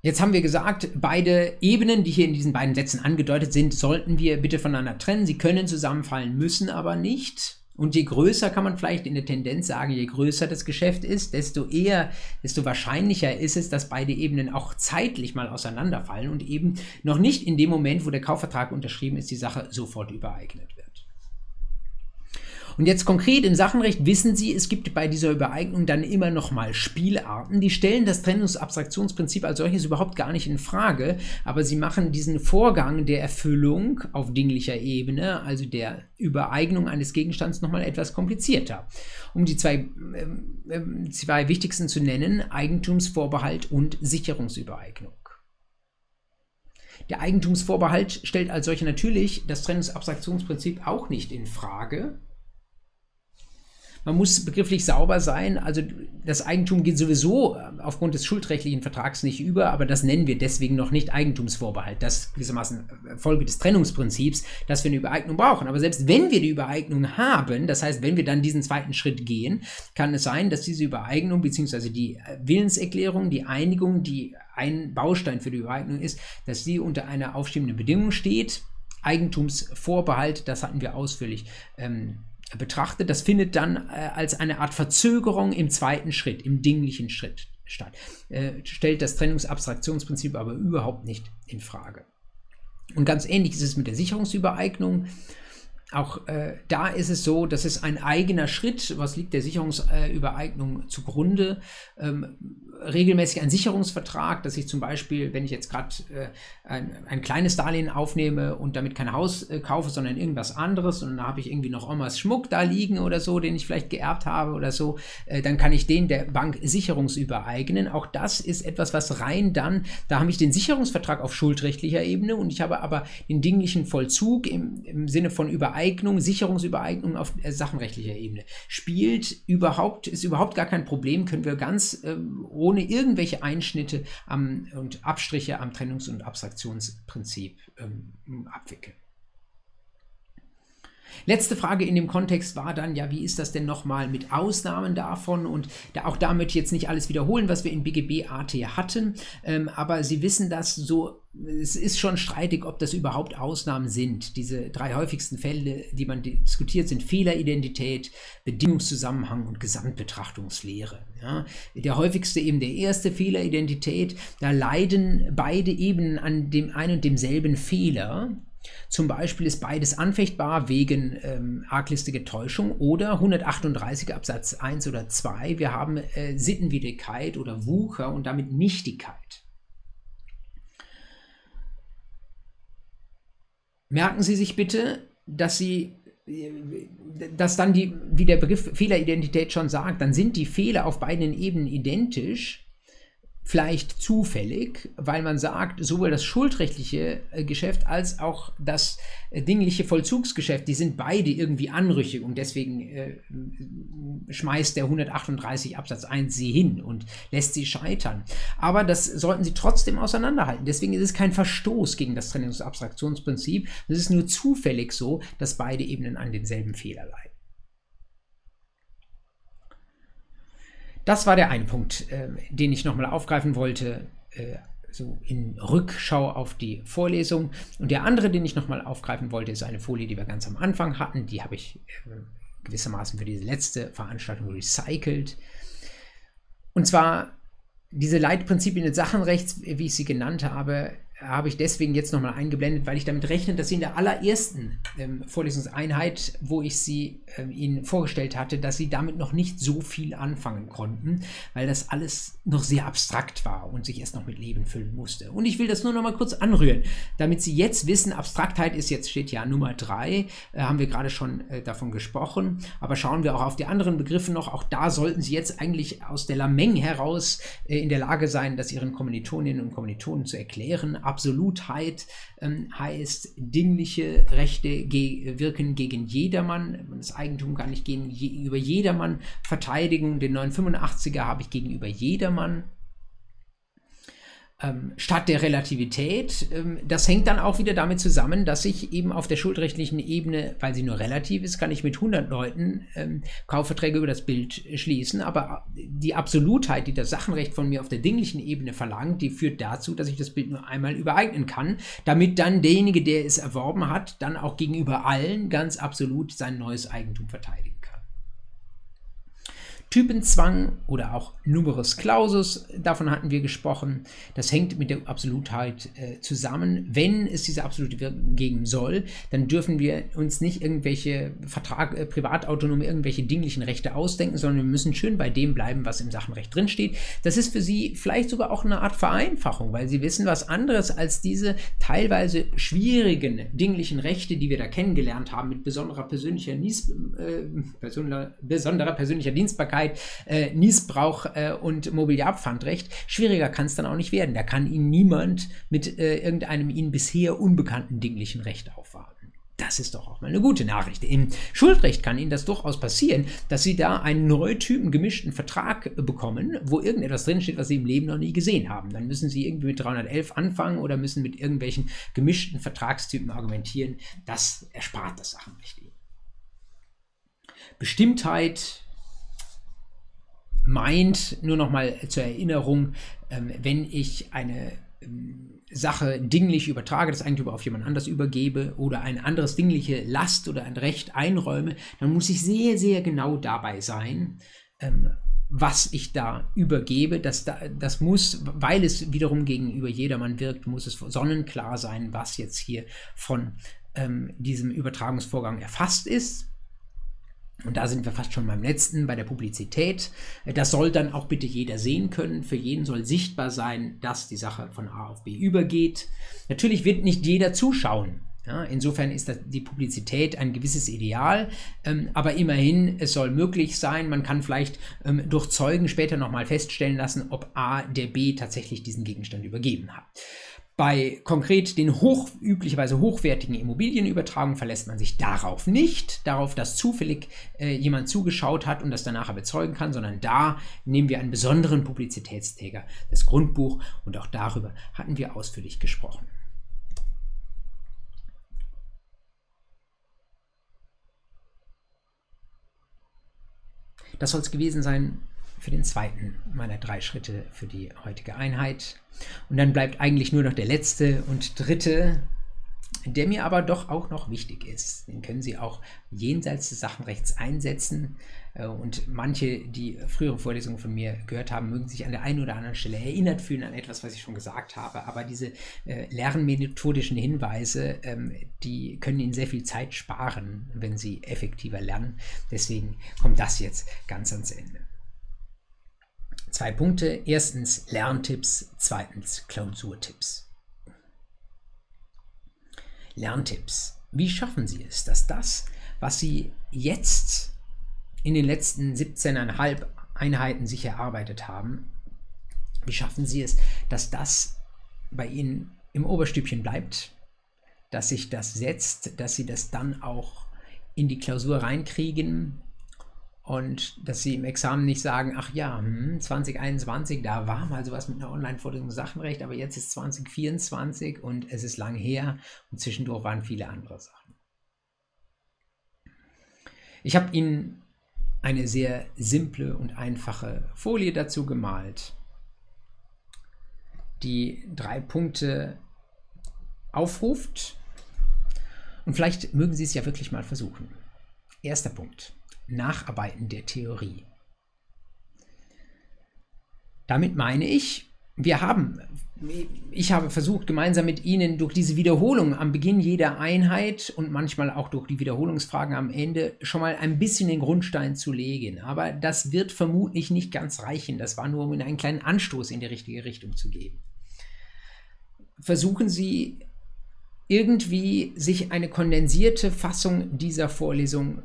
Jetzt haben wir gesagt, beide Ebenen, die hier in diesen beiden Sätzen angedeutet sind, sollten wir bitte voneinander trennen. Sie können zusammenfallen, müssen aber nicht. Und je größer kann man vielleicht in der Tendenz sagen, je größer das Geschäft ist, desto eher, desto wahrscheinlicher ist es, dass beide Ebenen auch zeitlich mal auseinanderfallen und eben noch nicht in dem Moment, wo der Kaufvertrag unterschrieben ist, die Sache sofort übereignet wird. Und jetzt konkret im Sachenrecht wissen Sie, es gibt bei dieser Übereignung dann immer noch mal Spielarten, die stellen das Trennungsabstraktionsprinzip als solches überhaupt gar nicht in Frage, aber sie machen diesen Vorgang der Erfüllung auf dinglicher Ebene, also der Übereignung eines Gegenstands noch mal etwas komplizierter. Um die zwei, äh, zwei wichtigsten zu nennen, Eigentumsvorbehalt und Sicherungsübereignung. Der Eigentumsvorbehalt stellt als solcher natürlich das Trennungsabstraktionsprinzip auch nicht in Frage, man muss begrifflich sauber sein. Also das Eigentum geht sowieso äh, aufgrund des schuldrechtlichen Vertrags nicht über, aber das nennen wir deswegen noch nicht Eigentumsvorbehalt. Das ist gewissermaßen äh, Folge des Trennungsprinzips, dass wir eine Übereignung brauchen. Aber selbst wenn wir die Übereignung haben, das heißt, wenn wir dann diesen zweiten Schritt gehen, kann es sein, dass diese Übereignung bzw. die äh, Willenserklärung, die Einigung, die ein Baustein für die Übereignung ist, dass sie unter einer aufschiebenden Bedingung steht. Eigentumsvorbehalt, das hatten wir ausführlich ähm, betrachtet. Das findet dann äh, als eine Art Verzögerung im zweiten Schritt, im dinglichen Schritt statt. Äh, stellt das Trennungsabstraktionsprinzip aber überhaupt nicht in Frage. Und ganz ähnlich ist es mit der Sicherungsübereignung. Auch äh, da ist es so, dass es ein eigener Schritt, was liegt der Sicherungsübereignung zugrunde, ähm, regelmäßig ein Sicherungsvertrag, dass ich zum Beispiel, wenn ich jetzt gerade äh, ein, ein, kleines Darlehen aufnehme und damit kein Haus äh, kaufe, sondern irgendwas anderes und dann habe ich irgendwie noch Omas Schmuck da liegen oder so, den ich vielleicht geerbt habe oder so, äh, dann kann ich den der Bank sicherungsübereignen. Auch das ist etwas, was rein dann, da habe ich den Sicherungsvertrag auf schuldrechtlicher Ebene und ich habe aber den dinglichen Vollzug im, im Sinne von Übereignung, Sicherungsübereignung auf äh, sachenrechtlicher Ebene. Spielt überhaupt, ist überhaupt gar kein Problem, können wir ganz ohne ohne irgendwelche Einschnitte am, und Abstriche am Trennungs- und Abstraktionsprinzip ähm, abwickeln. Letzte Frage in dem Kontext war dann, ja, wie ist das denn nochmal mit Ausnahmen davon? Und da, auch da möchte ich jetzt nicht alles wiederholen, was wir in BGB AT hatten, ähm, aber Sie wissen das so, es ist schon streitig, ob das überhaupt Ausnahmen sind. Diese drei häufigsten Fälle, die man diskutiert, sind Fehleridentität, Bedingungszusammenhang und Gesamtbetrachtungslehre. Ja, der häufigste eben der erste Fehleridentität, da leiden beide Ebenen an dem einen und demselben Fehler. Zum Beispiel ist beides anfechtbar wegen ähm, arglistige Täuschung oder 138 Absatz 1 oder 2. Wir haben äh, Sittenwidrigkeit oder Wucher und damit Nichtigkeit. Merken Sie sich bitte, dass Sie dass dann die, wie der Begriff Fehleridentität schon sagt, dann sind die Fehler auf beiden Ebenen identisch vielleicht zufällig, weil man sagt, sowohl das schuldrechtliche äh, Geschäft als auch das äh, dingliche Vollzugsgeschäft, die sind beide irgendwie anrüchig und deswegen äh, schmeißt der 138 Absatz 1 sie hin und lässt sie scheitern. Aber das sollten sie trotzdem auseinanderhalten. Deswegen ist es kein Verstoß gegen das Trennungs- und Abstraktionsprinzip. Es ist nur zufällig so, dass beide Ebenen an denselben Fehler leiden. Das war der eine Punkt, äh, den ich nochmal aufgreifen wollte, äh, so in Rückschau auf die Vorlesung. Und der andere, den ich nochmal aufgreifen wollte, ist eine Folie, die wir ganz am Anfang hatten. Die habe ich äh, gewissermaßen für diese letzte Veranstaltung recycelt. Und zwar diese Leitprinzipien des Sachenrechts, wie ich sie genannt habe, habe ich deswegen jetzt nochmal eingeblendet, weil ich damit rechne, dass Sie in der allerersten ähm, Vorlesungseinheit, wo ich sie ähm, Ihnen vorgestellt hatte, dass Sie damit noch nicht so viel anfangen konnten, weil das alles noch sehr abstrakt war und sich erst noch mit Leben füllen musste. Und ich will das nur nochmal kurz anrühren, damit Sie jetzt wissen, Abstraktheit ist jetzt, steht ja Nummer drei, äh, haben wir gerade schon äh, davon gesprochen, aber schauen wir auch auf die anderen Begriffe noch, auch da sollten Sie jetzt eigentlich aus der Lameng heraus äh, in der Lage sein, das Ihren Kommilitoninnen und Kommilitonen zu erklären, Absolutheit ähm, heißt, dingliche Rechte ge wirken gegen jedermann. Das Eigentum kann ich gegenüber jedermann verteidigen. Den 985er habe ich gegenüber jedermann ähm, statt der Relativität. Ähm, das hängt dann auch wieder damit zusammen, dass ich eben auf der schuldrechtlichen Ebene, weil sie nur relativ ist, kann ich mit 100 Leuten ähm, Kaufverträge über das Bild schließen. Aber die Absolutheit, die das Sachenrecht von mir auf der dinglichen Ebene verlangt, die führt dazu, dass ich das Bild nur einmal übereignen kann, damit dann derjenige, der es erworben hat, dann auch gegenüber allen ganz absolut sein neues Eigentum verteidigt. Typenzwang oder auch Numerus Clausus, davon hatten wir gesprochen. Das hängt mit der Absolutheit äh, zusammen. Wenn es diese absolute Wirkung geben soll, dann dürfen wir uns nicht irgendwelche Vertrag, äh, privatautonome, irgendwelche dinglichen Rechte ausdenken, sondern wir müssen schön bei dem bleiben, was im Sachenrecht drinsteht. Das ist für Sie vielleicht sogar auch eine Art Vereinfachung, weil Sie wissen was anderes als diese teilweise schwierigen dinglichen Rechte, die wir da kennengelernt haben, mit besonderer persönlicher, Nies, äh, besonderer, besonderer persönlicher Dienstbarkeit Sicherheit, äh, Niesbrauch äh, und Mobiliarpfandrecht. Schwieriger kann es dann auch nicht werden. Da kann Ihnen niemand mit äh, irgendeinem Ihnen bisher unbekannten dinglichen Recht aufwarten. Das ist doch auch mal eine gute Nachricht. Im Schuldrecht kann Ihnen das durchaus passieren, dass Sie da einen Neutypen gemischten Vertrag bekommen, wo irgendetwas drinsteht, was Sie im Leben noch nie gesehen haben. Dann müssen Sie irgendwie mit 311 anfangen oder müssen mit irgendwelchen gemischten Vertragstypen argumentieren. Das erspart das Sachenrecht Ihnen. Bestimmtheit, meint, nur noch mal zur Erinnerung, ähm, wenn ich eine ähm, Sache dinglich übertrage, das Eigentum auf jemand anders übergebe oder ein anderes dingliche Last oder ein Recht einräume, dann muss ich sehr, sehr genau dabei sein, ähm, was ich da übergebe. Das, das muss, weil es wiederum gegenüber jedermann wirkt, muss es sonnenklar sein, was jetzt hier von ähm, diesem Übertragungsvorgang erfasst ist. Und da sind wir fast schon beim letzten, bei der Publizität. Das soll dann auch bitte jeder sehen können. Für jeden soll sichtbar sein, dass die Sache von A auf B übergeht. Natürlich wird nicht jeder zuschauen. Ja, insofern ist die Publizität ein gewisses Ideal, ähm, aber immerhin, es soll möglich sein. Man kann vielleicht ähm, durch Zeugen später nochmal feststellen lassen, ob A der B tatsächlich diesen Gegenstand übergeben hat. Bei konkret den hoch, üblicherweise hochwertigen Immobilienübertragungen verlässt man sich darauf nicht, darauf, dass zufällig äh, jemand zugeschaut hat und das danach bezeugen kann, sondern da nehmen wir einen besonderen Publizitätsträger, das Grundbuch, und auch darüber hatten wir ausführlich gesprochen. Das soll es gewesen sein für den zweiten meiner drei Schritte für die heutige Einheit. Und dann bleibt eigentlich nur noch der letzte und dritte, der mir aber doch auch noch wichtig ist. Den können Sie auch jenseits des Sachenrechts einsetzen. Äh, und manche, die frühere Vorlesungen von mir gehört haben, mögen sich an der einen oder anderen Stelle erinnert fühlen an etwas, was ich schon gesagt habe. Aber diese äh, lernmethodischen Hinweise, ähm, die können Ihnen sehr viel Zeit sparen, wenn Sie effektiver lernen. Deswegen kommt das jetzt ganz ans Ende. Zwei Punkte. Erstens Lerntipps, zweitens Klausurtipps. Lerntipps. Wie schaffen Sie es, dass das, was Sie jetzt in den letzten 17,5 Einheiten sich erarbeitet haben, wie schaffen Sie es, dass das bei Ihnen im Oberstübchen bleibt, dass sich das setzt, dass Sie das dann auch in die Klausur reinkriegen, und dass sie im Examen nicht sagen, ach ja, hm, 2021, da war mal sowas mit einer Online-Vorlesung Sachenrecht, aber jetzt ist 2024 und es ist lang her und zwischendurch waren viele andere Sachen. Ich habe Ihnen eine sehr simple und einfache Folie dazu gemalt, die drei Punkte aufruft. Und vielleicht mögen Sie es ja wirklich mal versuchen. Erster Punkt. Nacharbeiten der Theorie. Damit meine ich, wir haben, ich habe versucht, gemeinsam mit Ihnen durch diese Wiederholung am Beginn jeder Einheit und manchmal auch durch die Wiederholungsfragen am Ende schon mal ein bisschen den Grundstein zu legen. Aber das wird vermutlich nicht ganz reichen. Das war nur, um Ihnen einen kleinen Anstoß in die richtige Richtung zu geben. Versuchen Sie irgendwie sich eine kondensierte Fassung dieser Vorlesung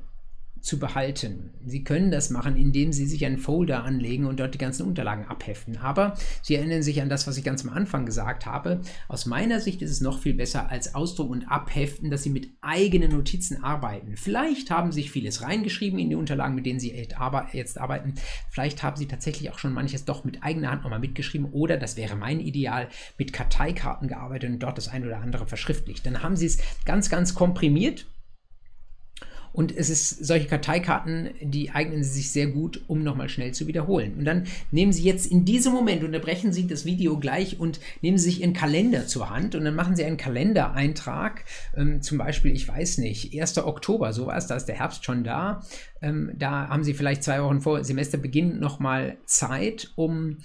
zu behalten. Sie können das machen, indem Sie sich einen Folder anlegen und dort die ganzen Unterlagen abheften. Aber Sie erinnern sich an das, was ich ganz am Anfang gesagt habe. Aus meiner Sicht ist es noch viel besser als Ausdruck und Abheften, dass Sie mit eigenen Notizen arbeiten. Vielleicht haben Sie sich vieles reingeschrieben in die Unterlagen, mit denen Sie jetzt arbeiten. Vielleicht haben Sie tatsächlich auch schon manches doch mit eigener Hand nochmal mitgeschrieben oder, das wäre mein Ideal, mit Karteikarten gearbeitet und dort das ein oder andere verschriftlicht. Dann haben Sie es ganz, ganz komprimiert und es ist solche Karteikarten, die eignen sich sehr gut, um nochmal schnell zu wiederholen. Und dann nehmen Sie jetzt in diesem Moment, unterbrechen Sie das Video gleich und nehmen Sie sich Ihren Kalender zur Hand und dann machen Sie einen Kalendereintrag. Ähm, zum Beispiel, ich weiß nicht, 1. Oktober, sowas, da ist der Herbst schon da. Ähm, da haben Sie vielleicht zwei Wochen vor Semesterbeginn nochmal Zeit, um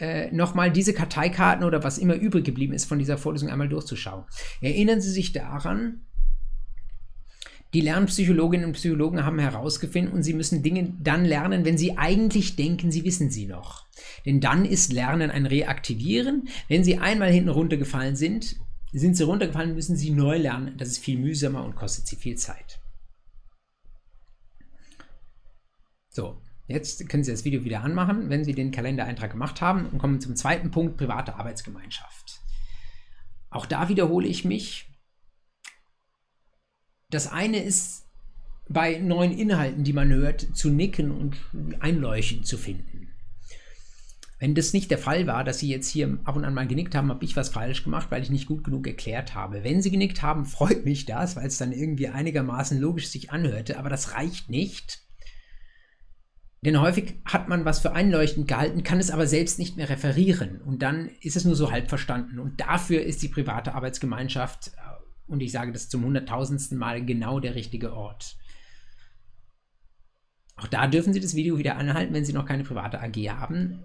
äh, nochmal diese Karteikarten oder was immer übrig geblieben ist von dieser Vorlesung einmal durchzuschauen. Erinnern Sie sich daran, die Lernpsychologinnen und Psychologen haben herausgefunden, und sie müssen Dinge dann lernen, wenn sie eigentlich denken, sie wissen sie noch. Denn dann ist Lernen ein Reaktivieren. Wenn sie einmal hinten runtergefallen sind, sind sie runtergefallen, müssen sie neu lernen. Das ist viel mühsamer und kostet sie viel Zeit. So, jetzt können Sie das Video wieder anmachen, wenn Sie den Kalendereintrag gemacht haben und kommen zum zweiten Punkt, private Arbeitsgemeinschaft. Auch da wiederhole ich mich. Das eine ist bei neuen Inhalten, die man hört, zu nicken und einleuchten zu finden. Wenn das nicht der Fall war, dass Sie jetzt hier ab und an mal genickt haben, habe ich was falsch gemacht, weil ich nicht gut genug erklärt habe. Wenn Sie genickt haben, freut mich das, weil es dann irgendwie einigermaßen logisch sich anhörte, aber das reicht nicht. Denn häufig hat man was für einleuchtend gehalten, kann es aber selbst nicht mehr referieren und dann ist es nur so halb verstanden. Und dafür ist die private Arbeitsgemeinschaft und ich sage das zum hunderttausendsten Mal genau der richtige Ort. Auch da dürfen Sie das Video wieder anhalten, wenn Sie noch keine private AG haben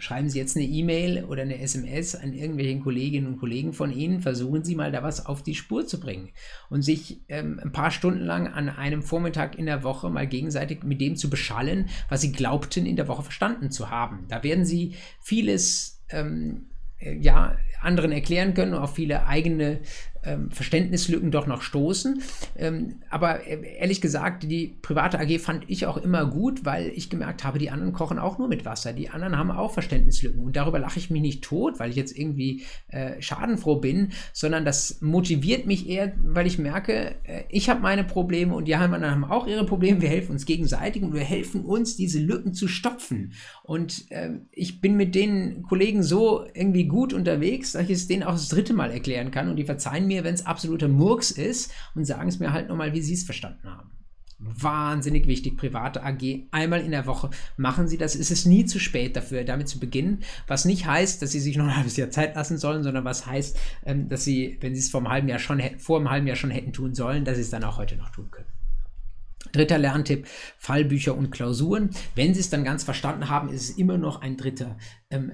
schreiben Sie jetzt eine E-Mail oder eine SMS an irgendwelchen Kolleginnen und Kollegen von Ihnen, versuchen Sie mal da was auf die Spur zu bringen und sich ähm, ein paar Stunden lang an einem Vormittag in der Woche mal gegenseitig mit dem zu beschallen, was Sie glaubten in der Woche verstanden zu haben. Da werden Sie vieles ähm, äh, ja, anderen erklären können, auf viele eigene ähm, Verständnislücken doch noch stoßen. Ähm, aber äh, ehrlich gesagt, die private AG fand ich auch immer gut, weil ich gemerkt habe, die anderen kochen auch nur mit Wasser. Die anderen haben auch Verständnislücken. Und darüber lache ich mich nicht tot, weil ich jetzt irgendwie äh, schadenfroh bin, sondern das motiviert mich eher, weil ich merke, äh, ich habe meine Probleme und die anderen haben auch ihre Probleme. Wir helfen uns gegenseitig und wir helfen uns, diese Lücken zu stopfen. Und äh, ich bin mit den Kollegen so irgendwie gut unterwegs, dass ich es denen auch das dritte Mal erklären kann und die verzeihen mir, wenn es absoluter Murks ist und sagen es mir halt nochmal, wie sie es verstanden haben. Wahnsinnig wichtig, private AG. Einmal in der Woche machen Sie das. Es ist nie zu spät dafür, damit zu beginnen. Was nicht heißt, dass Sie sich noch ein halbes Jahr Zeit lassen sollen, sondern was heißt, ähm, dass Sie, wenn Sie es vor einem halben Jahr schon vor einem halben Jahr schon hätten tun sollen, dass Sie es dann auch heute noch tun können. Dritter Lerntipp, Fallbücher und Klausuren. Wenn Sie es dann ganz verstanden haben, ist es immer noch ein dritter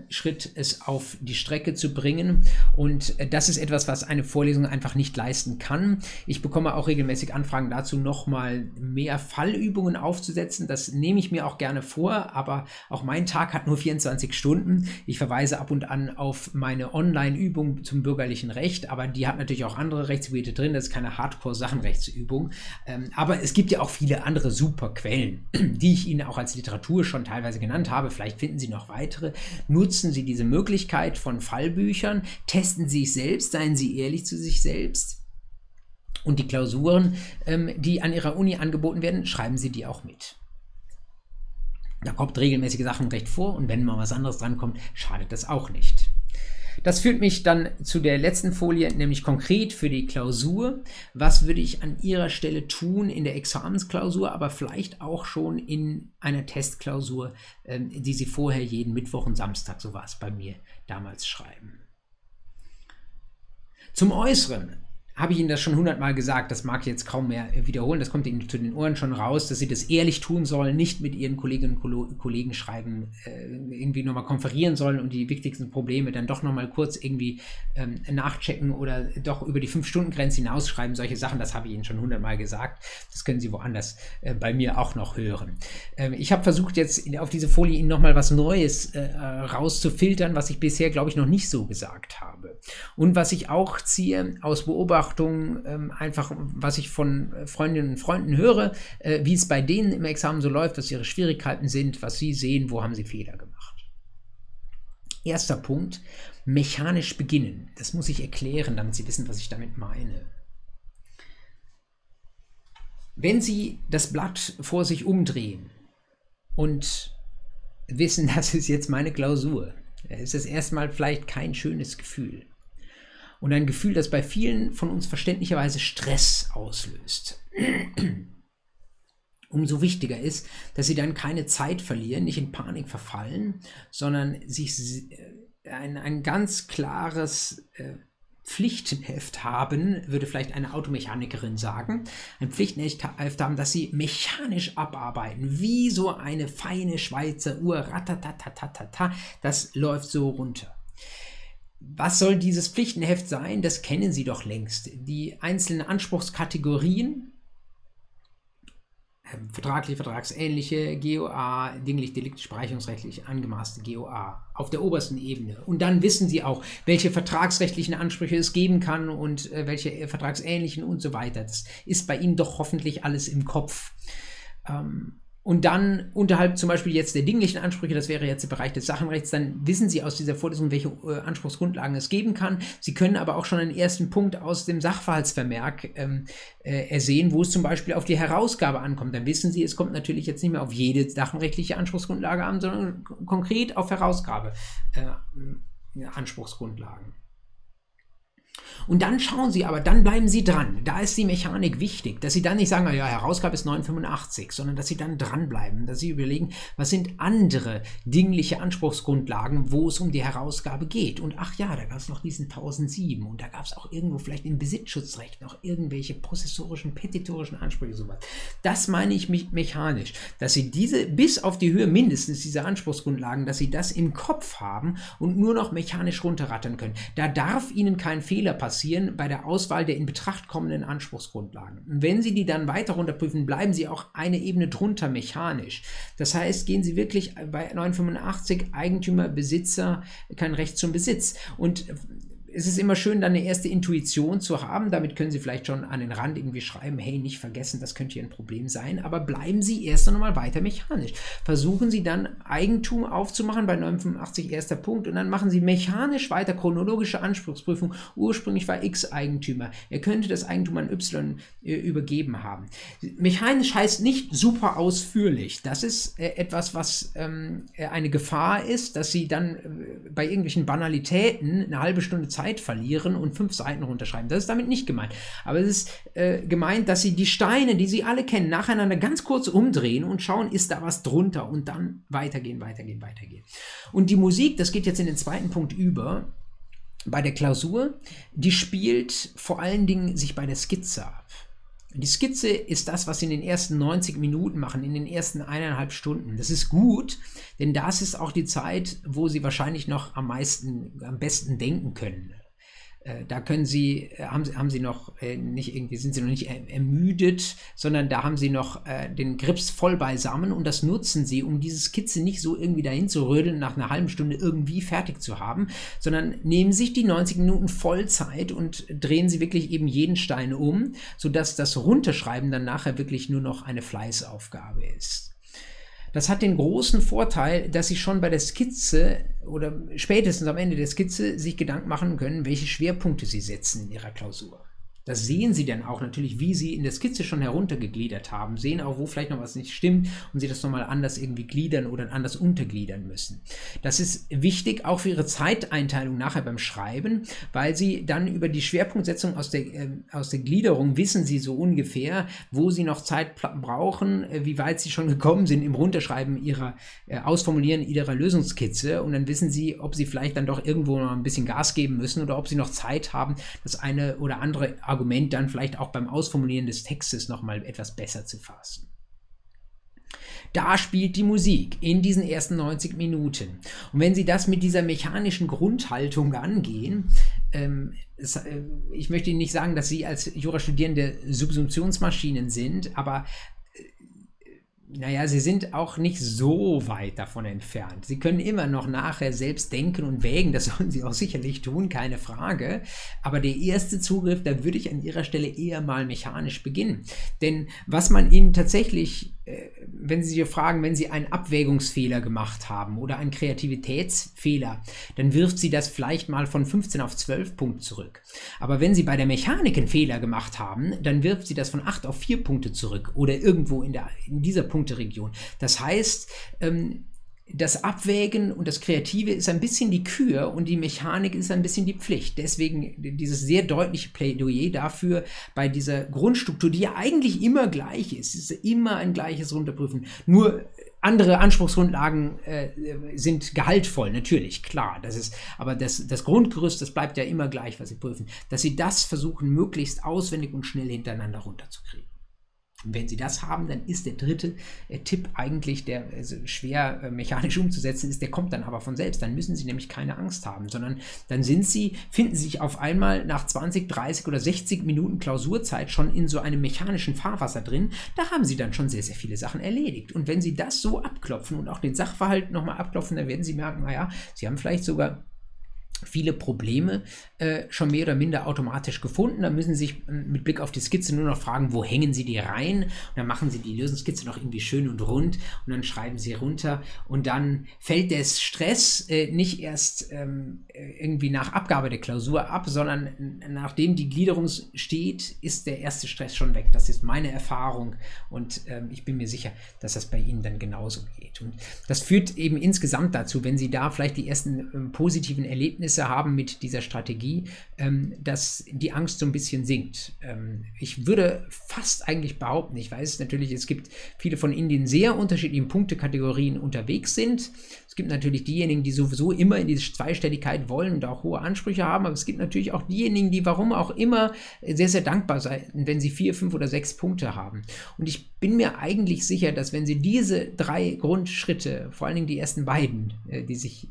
Schritt, es auf die Strecke zu bringen. Und äh, das ist etwas, was eine Vorlesung einfach nicht leisten kann. Ich bekomme auch regelmäßig Anfragen dazu, nochmal mehr Fallübungen aufzusetzen. Das nehme ich mir auch gerne vor, aber auch mein Tag hat nur 24 Stunden. Ich verweise ab und an auf meine Online-Übung zum bürgerlichen Recht, aber die hat natürlich auch andere Rechtsgebiete drin. Das ist keine Hardcore-Sachenrechtsübung. Ähm, aber es gibt ja auch viele andere super Quellen, die ich Ihnen auch als Literatur schon teilweise genannt habe. Vielleicht finden Sie noch weitere nutzen Sie diese Möglichkeit von Fallbüchern, testen Sie sich selbst, seien Sie ehrlich zu sich selbst. Und die Klausuren, ähm, die an Ihrer Uni angeboten werden, schreiben Sie die auch mit. Da kommt regelmäßige Sachen recht vor und wenn mal was anderes drankommt, schadet das auch nicht. Das führt mich dann zu der letzten Folie, nämlich konkret für die Klausur. Was würde ich an Ihrer Stelle tun in der Examensklausur, aber vielleicht auch schon in einer Testklausur, ähm, die Sie vorher jeden Mittwoch und Samstag, so war es bei mir damals, schreiben? Zum Äußeren habe ich Ihnen das schon hundertmal gesagt, das mag ich jetzt kaum mehr wiederholen, das kommt Ihnen zu den Ohren schon raus, dass Sie das ehrlich tun sollen, nicht mit Ihren Kolleginnen und Kollegen schreiben, äh, irgendwie nochmal konferieren sollen und die wichtigsten Probleme dann doch nochmal kurz irgendwie ähm, nachchecken oder doch über die Fünf-Stunden-Grenze hinausschreiben. Solche Sachen, das habe ich Ihnen schon hundertmal gesagt. Das können Sie woanders äh, bei mir auch noch hören. Ähm, ich habe versucht, jetzt auf diese Folie Ihnen nochmal was Neues äh, rauszufiltern, was ich bisher, glaube ich, noch nicht so gesagt habe. Und was ich auch ziehe aus Beobachtungen, Beobachtung, ähm, einfach was ich von äh, Freundinnen und Freunden höre, äh, wie es bei denen im Examen so läuft, was ihre Schwierigkeiten sind, was sie sehen, wo haben sie Fehler gemacht. Erster Punkt, mechanisch beginnen. Das muss ich erklären, damit Sie wissen, was ich damit meine. Wenn Sie das Blatt vor sich umdrehen und wissen, das ist jetzt meine Klausur, ist es erstmal vielleicht kein schönes Gefühl und ein Gefühl, das bei vielen von uns verständlicherweise Stress auslöst. Umso wichtiger ist, dass sie dann keine Zeit verlieren, nicht in Panik verfallen, sondern sich äh, ein, ein ganz klares äh, Pflichtenheft haben, würde vielleicht eine Automechanikerin sagen, ein Pflichtenheft haben, dass sie mechanisch abarbeiten, wie so eine feine Schweizer Uhr, ratatatatata, das läuft so runter. Was soll dieses Pflichtenheft sein? Das kennen Sie doch längst. Die einzelnen Anspruchskategorien, ähm, vertraglich, vertragsähnliche, GOA, dinglich, deliktisch, bereicherungsrechtlich angemaßte GOA auf der obersten Ebene. Und dann wissen Sie auch, welche vertragsrechtlichen Ansprüche es geben kann und äh, welche äh, vertragsähnlichen und so weiter. Das ist bei Ihnen doch hoffentlich alles im Kopf. Ähm, und dann unterhalb zum Beispiel jetzt der dinglichen Ansprüche, das wäre jetzt der Bereich des Sachenrechts, dann wissen Sie aus dieser Vorlesung, welche äh, Anspruchsgrundlagen es geben kann. Sie können aber auch schon einen ersten Punkt aus dem Sachverhaltsvermerk ähm, äh, ersehen, wo es zum Beispiel auf die Herausgabe ankommt. Dann wissen Sie, es kommt natürlich jetzt nicht mehr auf jede sachenrechtliche Anspruchsgrundlage an, sondern konkret auf Herausgabe äh, Anspruchsgrundlagen. Und dann schauen Sie aber, dann bleiben Sie dran. Da ist die Mechanik wichtig, dass Sie dann nicht sagen, ja, Herausgabe ist 985, sondern dass Sie dann dranbleiben, dass Sie überlegen, was sind andere dingliche Anspruchsgrundlagen, wo es um die Herausgabe geht. Und ach ja, da gab es noch diesen 1007 und da gab es auch irgendwo vielleicht im Besitzschutzrecht noch irgendwelche prozessorischen, petitorischen Ansprüche, sowas. Das meine ich mechanisch, dass Sie diese bis auf die Höhe mindestens dieser Anspruchsgrundlagen, dass Sie das im Kopf haben und nur noch mechanisch runterrattern können. Da darf Ihnen kein Fehler passieren passieren bei der Auswahl der in Betracht kommenden Anspruchsgrundlagen. Und wenn Sie die dann weiter runterprüfen, bleiben Sie auch eine Ebene drunter mechanisch. Das heißt, gehen Sie wirklich bei 985 Eigentümer, Besitzer, kein Recht zum Besitz. Und es ist immer schön, dann eine erste Intuition zu haben. Damit können Sie vielleicht schon an den Rand irgendwie schreiben, hey, nicht vergessen, das könnte hier ein Problem sein. Aber bleiben Sie erst einmal weiter mechanisch. Versuchen Sie dann Eigentum aufzumachen bei 985 erster Punkt und dann machen Sie mechanisch weiter chronologische Anspruchsprüfung. Ursprünglich war X Eigentümer. Er könnte das Eigentum an Y äh, übergeben haben. Mechanisch heißt nicht super ausführlich. Das ist äh, etwas, was ähm, eine Gefahr ist, dass Sie dann äh, bei irgendwelchen Banalitäten eine halbe Stunde Zeit Zeit verlieren und fünf Seiten runterschreiben. Das ist damit nicht gemeint. Aber es ist äh, gemeint, dass sie die Steine, die sie alle kennen, nacheinander ganz kurz umdrehen und schauen, ist da was drunter und dann weitergehen, weitergehen, weitergehen. Und die Musik, das geht jetzt in den zweiten Punkt über, bei der Klausur, die spielt vor allen Dingen sich bei der Skizze ab. Die Skizze ist das, was Sie in den ersten 90 Minuten machen, in den ersten eineinhalb Stunden. Das ist gut, denn das ist auch die Zeit, wo Sie wahrscheinlich noch am meisten, am besten denken können. Äh, da können Sie, äh, haben, haben Sie noch äh, nicht irgendwie, sind Sie noch nicht ermüdet, sondern da haben Sie noch den Grips voll beisammen und das nutzen Sie, um diese Skizze nicht so irgendwie dahin zu rödeln, nach einer halben Stunde irgendwie fertig zu haben, sondern nehmen sich die 90 Minuten voll Zeit und drehen Sie wirklich eben jeden Stein um, sodass das Runterschreiben dann nachher wirklich nur noch eine Fleißaufgabe ist. Das hat den großen Vorteil, dass Sie schon bei der Skizze oder spätestens am Ende der Skizze sich Gedanken machen können, welche Schwerpunkte Sie setzen in Ihrer Klausur. Das sehen Sie dann auch natürlich, wie Sie in der Skizze schon heruntergegliedert haben, sehen auch, wo vielleicht noch was nicht stimmt und Sie das nochmal anders irgendwie gliedern oder anders untergliedern müssen. Das ist wichtig auch für Ihre Zeiteinteilung nachher beim Schreiben, weil Sie dann über die Schwerpunktsetzung aus der, äh, aus der Gliederung wissen Sie so ungefähr, wo Sie noch Zeit brauchen, äh, wie weit Sie schon gekommen sind im Runterschreiben Ihrer, äh, Ausformulieren Ihrer Lösungskizze und dann wissen Sie, ob Sie vielleicht dann doch irgendwo noch ein bisschen Gas geben müssen oder ob Sie noch Zeit haben, das eine oder andere Argument dann vielleicht auch beim Ausformulieren des Textes nochmal etwas besser zu fassen. Da spielt die Musik in diesen ersten 90 Minuten. Und wenn Sie das mit dieser mechanischen Grundhaltung angehen, ähm, es, äh, ich möchte Ihnen nicht sagen, dass Sie als Jurastudierende Subsumptionsmaschinen sind, aber naja, sie sind auch nicht so weit davon entfernt. Sie können immer noch nachher selbst denken und wägen, das sollen sie auch sicherlich tun, keine Frage. Aber der erste Zugriff, da würde ich an ihrer Stelle eher mal mechanisch beginnen. Denn was man ihnen tatsächlich, äh, wenn sie sich fragen, wenn sie einen Abwägungsfehler gemacht haben oder einen Kreativitätsfehler, dann wirft sie das vielleicht mal von 15 auf 12 Punkte zurück. Aber wenn sie bei der Mechanik einen Fehler gemacht haben, dann wirft sie das von 8 auf 4 Punkte zurück oder irgendwo in, der, in dieser Punkt Punkteregion. Das heißt, ähm, das Abwägen und das Kreative ist ein bisschen die Kür und die Mechanik ist ein bisschen die Pflicht. Deswegen dieses sehr deutliche Plädoyer dafür, bei dieser Grundstruktur, die ja eigentlich immer gleich ist, ist immer ein gleiches Runterprüfen. Nur andere Anspruchsgrundlagen äh, sind gehaltvoll, natürlich, klar. Das ist, aber das, das Grundgerüst, das bleibt ja immer gleich, was Sie prüfen. Dass Sie das versuchen, möglichst auswendig und schnell hintereinander runterzukriegen. Wenn Sie das haben, dann ist der dritte äh, Tipp eigentlich, der also schwer äh, mechanisch umzusetzen ist, der kommt dann aber von selbst. Dann müssen Sie nämlich keine Angst haben, sondern dann sind Sie, finden Sie sich auf einmal nach 20, 30 oder 60 Minuten Klausurzeit schon in so einem mechanischen Fahrwasser drin. Da haben Sie dann schon sehr, sehr viele Sachen erledigt. Und wenn Sie das so abklopfen und auch den Sachverhalt nochmal abklopfen, dann werden Sie merken, naja, Sie haben vielleicht sogar viele Probleme äh, schon mehr oder minder automatisch gefunden. Da müssen Sie sich äh, mit Blick auf die Skizze nur noch fragen, wo hängen Sie die rein? Und dann machen Sie die Lösungsskizze noch irgendwie schön und rund und dann schreiben Sie runter und dann fällt der Stress äh, nicht erst ähm, äh, irgendwie nach Abgabe der Klausur ab, sondern nachdem die Gliederung steht, ist der erste Stress schon weg. Das ist meine Erfahrung und ähm, ich bin mir sicher, dass das bei Ihnen dann genauso geht. Und das führt eben insgesamt dazu, wenn Sie da vielleicht die ersten ähm, positiven Erlebnisse Ergebnisse haben mit dieser Strategie, ähm, dass die Angst so ein bisschen sinkt. Ähm, ich würde fast eigentlich behaupten, ich weiß natürlich, es gibt viele von Ihnen, die in sehr unterschiedlichen Punktekategorien unterwegs sind. Es gibt natürlich diejenigen, die sowieso immer in diese Zweistelligkeit wollen und auch hohe Ansprüche haben, aber es gibt natürlich auch diejenigen, die warum auch immer sehr, sehr dankbar sind, wenn sie vier, fünf oder sechs Punkte haben. Und ich bin mir eigentlich sicher, dass wenn sie diese drei Grundschritte, vor allen Dingen die ersten beiden, äh, die sich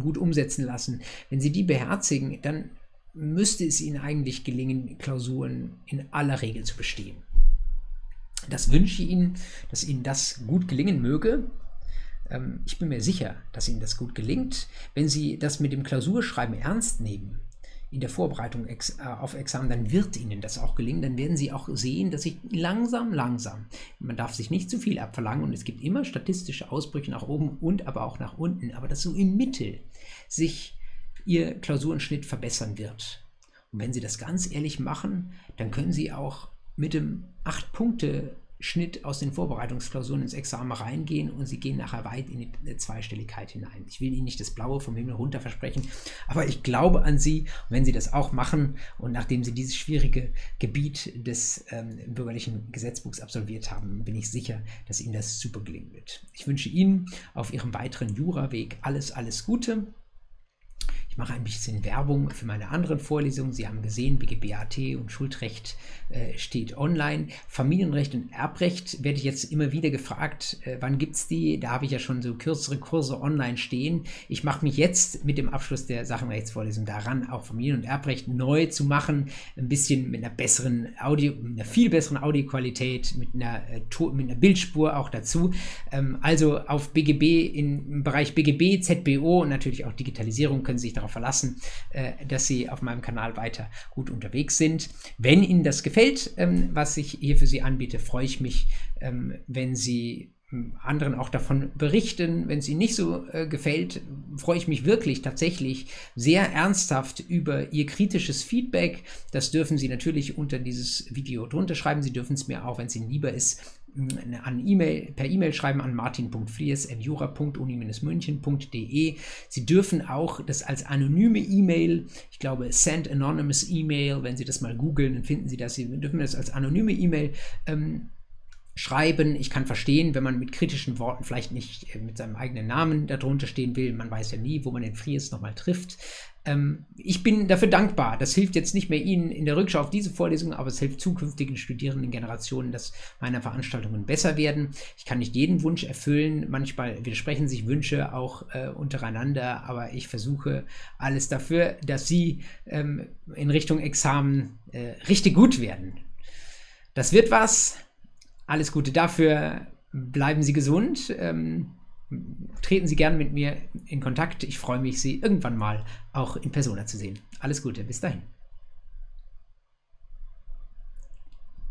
gut umsetzen lassen, wenn Sie die beherzigen, dann müsste es Ihnen eigentlich gelingen, Klausuren in aller Regel zu bestehen. Das wünsche ich Ihnen, dass Ihnen das gut gelingen möge. Ähm, ich bin mir sicher, dass Ihnen das gut gelingt. Wenn Sie das mit dem Klausurschreiben ernst nehmen, in der Vorbereitung ex, äh, auf Examen, dann wird Ihnen das auch gelingen. Dann werden Sie auch sehen, dass sich langsam, langsam, man darf sich nicht zu viel abverlangen und es gibt immer statistische Ausbrüche nach oben und aber auch nach unten, aber dass so im Mittel sich Ihr Klausurenschnitt verbessern wird. Und wenn Sie das ganz ehrlich machen, dann können Sie auch mit dem 8-Punkte- Schnitt aus den Vorbereitungsklausuren ins Examen reingehen und sie gehen nachher weit in die Zweistelligkeit hinein. Ich will Ihnen nicht das Blaue vom Himmel runter versprechen, aber ich glaube an Sie, wenn Sie das auch machen und nachdem Sie dieses schwierige Gebiet des ähm, bürgerlichen Gesetzbuchs absolviert haben, bin ich sicher, dass Ihnen das super gelingen wird. Ich wünsche Ihnen auf Ihrem weiteren Juraweg alles, alles Gute. Ich mache ein bisschen Werbung für meine anderen Vorlesungen. Sie haben gesehen, BGBAT und Schuldrecht äh, steht online. Familienrecht und Erbrecht werde ich jetzt immer wieder gefragt, äh, wann gibt es die? Da habe ich ja schon so kürzere Kurse online stehen. Ich mache mich jetzt mit dem Abschluss der Sachenrechtsvorlesung daran, auch Familien- und Erbrecht neu zu machen. Ein bisschen mit einer besseren Audio, mit einer viel besseren Audioqualität, mit einer, äh, mit einer Bildspur auch dazu. Ähm, also auf BGB im Bereich BGB, ZBO und natürlich auch Digitalisierung können Sie sich darauf verlassen, äh, dass Sie auf meinem Kanal weiter gut unterwegs sind. Wenn Ihnen das gefällt, ähm, was ich hier für Sie anbiete, freue ich mich, ähm, wenn Sie anderen auch davon berichten. Wenn es Ihnen nicht so äh, gefällt, freue ich mich wirklich tatsächlich sehr ernsthaft über Ihr kritisches Feedback. Das dürfen Sie natürlich unter dieses Video drunter schreiben. Sie dürfen es mir auch, wenn es Ihnen lieber ist, an E-Mail, per E-Mail schreiben an martin.fries.jura.uni-münchen.de. Sie dürfen auch das als anonyme E-Mail, ich glaube Send Anonymous E-Mail, wenn Sie das mal googeln, dann finden Sie das. Sie dürfen das als anonyme E-Mail ähm, schreiben. Ich kann verstehen, wenn man mit kritischen Worten vielleicht nicht äh, mit seinem eigenen Namen darunter stehen will. Man weiß ja nie, wo man den Fries nochmal trifft. Ähm, ich bin dafür dankbar. Das hilft jetzt nicht mehr Ihnen in der Rückschau auf diese Vorlesung, aber es hilft zukünftigen studierenden Generationen, dass meine Veranstaltungen besser werden. Ich kann nicht jeden Wunsch erfüllen. Manchmal widersprechen sich Wünsche auch äh, untereinander, aber ich versuche alles dafür, dass Sie ähm, in Richtung Examen äh, richtig gut werden. Das wird was. Alles Gute dafür. Bleiben Sie gesund. Ähm, treten Sie gern mit mir in Kontakt. Ich freue mich, Sie irgendwann mal auch in Persona zu sehen. Alles Gute, bis dahin.